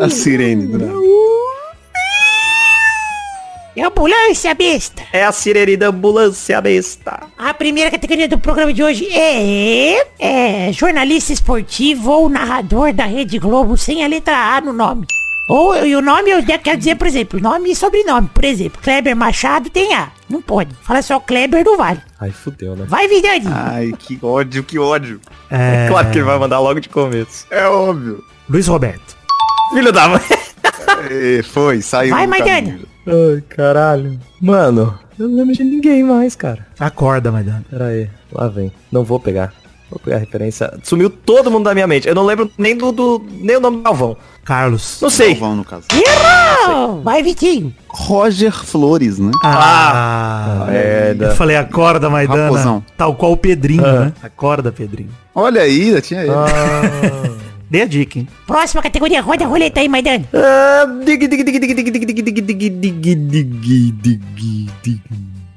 A sirene. Né? É ambulância besta. É a sirene da ambulância besta. A primeira categoria do programa de hoje é, é jornalista esportivo ou narrador da Rede Globo sem a letra A no nome. Ou e o nome eu quero dizer, por exemplo, nome e sobrenome. Por exemplo, Kleber Machado tem A. Não pode. Fala só Kleber do Vale. Ai, fudeu, né? Vai, Vidani. Ai, que ódio, que ódio. É... é claro que ele vai mandar logo de começo. É óbvio. Luiz Roberto. Filho da mãe. É, foi, saiu. Vai, Maidana. Ai, caralho. Mano, eu não lembro de ninguém mais, cara. Acorda, Maidana. Pera aí, lá vem. Não vou pegar. Vou pegar a referência. Sumiu todo mundo da minha mente. Eu não lembro nem do, do nem o nome do Galvão. Carlos. Não sei. Galvão, no caso. Errou! Vai, Vitinho. Roger Flores, né? Ah, Ah, merda. Eu falei, acorda, Maidana. Raposão. Tal qual o Pedrinho, Ah. né? Acorda, Pedrinho. Olha aí, já tinha ele. Ah. Dediquem. Próxima categoria, roda a roleta aí, Maidano.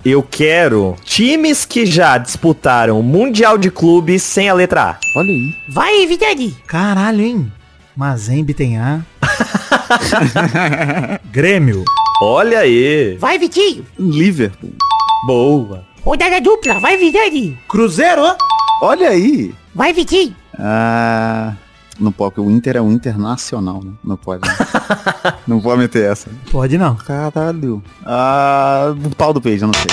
Eu quero times que já disputaram o Mundial de Clubes sem a letra A. Olha aí. Vai, Vidani. Caralho, hein? Mazembe tem A. Grêmio. Olha aí. Vai, Vitinho. Liverpool. Boa. Rodada dupla. Vai, Vidani. Cruzeiro. Olha aí. Vai, Vitinho. Ah não pode, porque o Inter é um internacional, né? Não pode. né? não pode meter essa. Pode não. Caralho. Ah, o pau do peixe, eu não sei.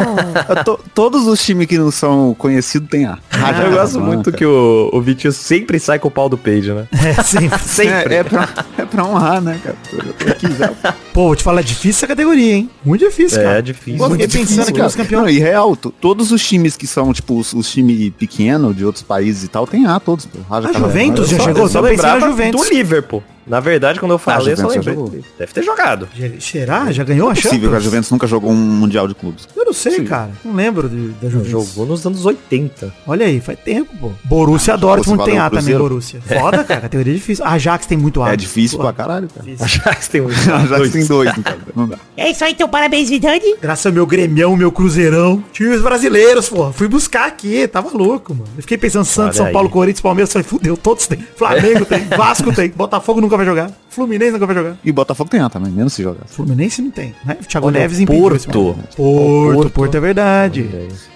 To- todos os times que não são conhecidos têm A. Ah, eu gosto muito que o, o Vitinho sempre sai com o pau do peixe, né? É, sim. Sempre. É, é, pra, é pra honrar, né, cara? Eu. Pô, vou te falar, é difícil essa categoria, hein? Muito difícil, É, cara. difícil. Pô, fiquei pensando difícil, aqui cara. nos campeões. Não, e real, to- todos os times que são, tipo, os, os times pequenos de outros países e tal, tem A todos, pô. Raja A. Juventus já chegou? só Só pensei na Juventus. do Liverpool. Na verdade, quando eu falei, eu só lembrei. Deve ter jogado. Será? Já ganhou a É possível que a? Juventus nunca jogou um Mundial de Clubes. Eu não sei, cara. Não lembro de, da Juventus. Jogou nos anos 80. Olha aí, faz tempo, pô. Borussia Ah, Dortmund tem A também. Borussia. Foda, cara. Categoria difícil. Ajax tem muito A. É difícil Pô, pra caralho, cara. difícil. Ajax tem um. Já tem dois, então. Não dá. É isso aí, então. Parabéns, Vidani. Graças ao meu gremião, meu cruzeirão. Times brasileiros, pô. Fui buscar aqui, tava louco, mano. Eu fiquei pensando Santos, São. Paulo, Corinthians, Palmeiras. Falei, fudeu, todos tem. Flamengo tem, Vasco tem, Botafogo nunca vai jogar. Fluminense nunca vai jogar. E Botafogo tem A também, menos se jogar. Fluminense não tem, né? Thiago Olha, Neves esse Porto. Porto, Porto, Porto. é verdade.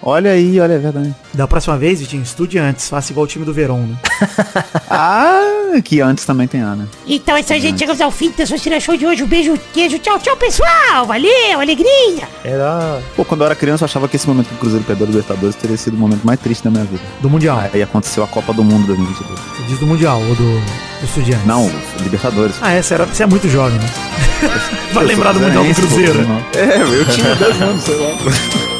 Olha aí, olha, é verdade. Da próxima vez, Vitinho, estude antes. Faça igual o time do Verón, né? Ah, que antes também tem A, né? Então é isso aí, gente. Chegamos ao fim dessa Tira Show de hoje. Um beijo, queijo. Tchau, tchau, pessoal. Valeu, alegria. Era. Pô, quando eu era criança eu achava que esse momento que o Cruzeiro perdeu a Libertadores teria sido o momento mais triste da minha vida. Do Mundial. Aí aconteceu a Copa do Mundo 2022. Você diz do Mundial ou do, do Estudiantes? Não, Libertadores. Ah, essa era, você é muito jovem, né? Vai lembrar do Mundial do É, pô, Cruzeiro. É, eu tinha 10 anos, sei lá.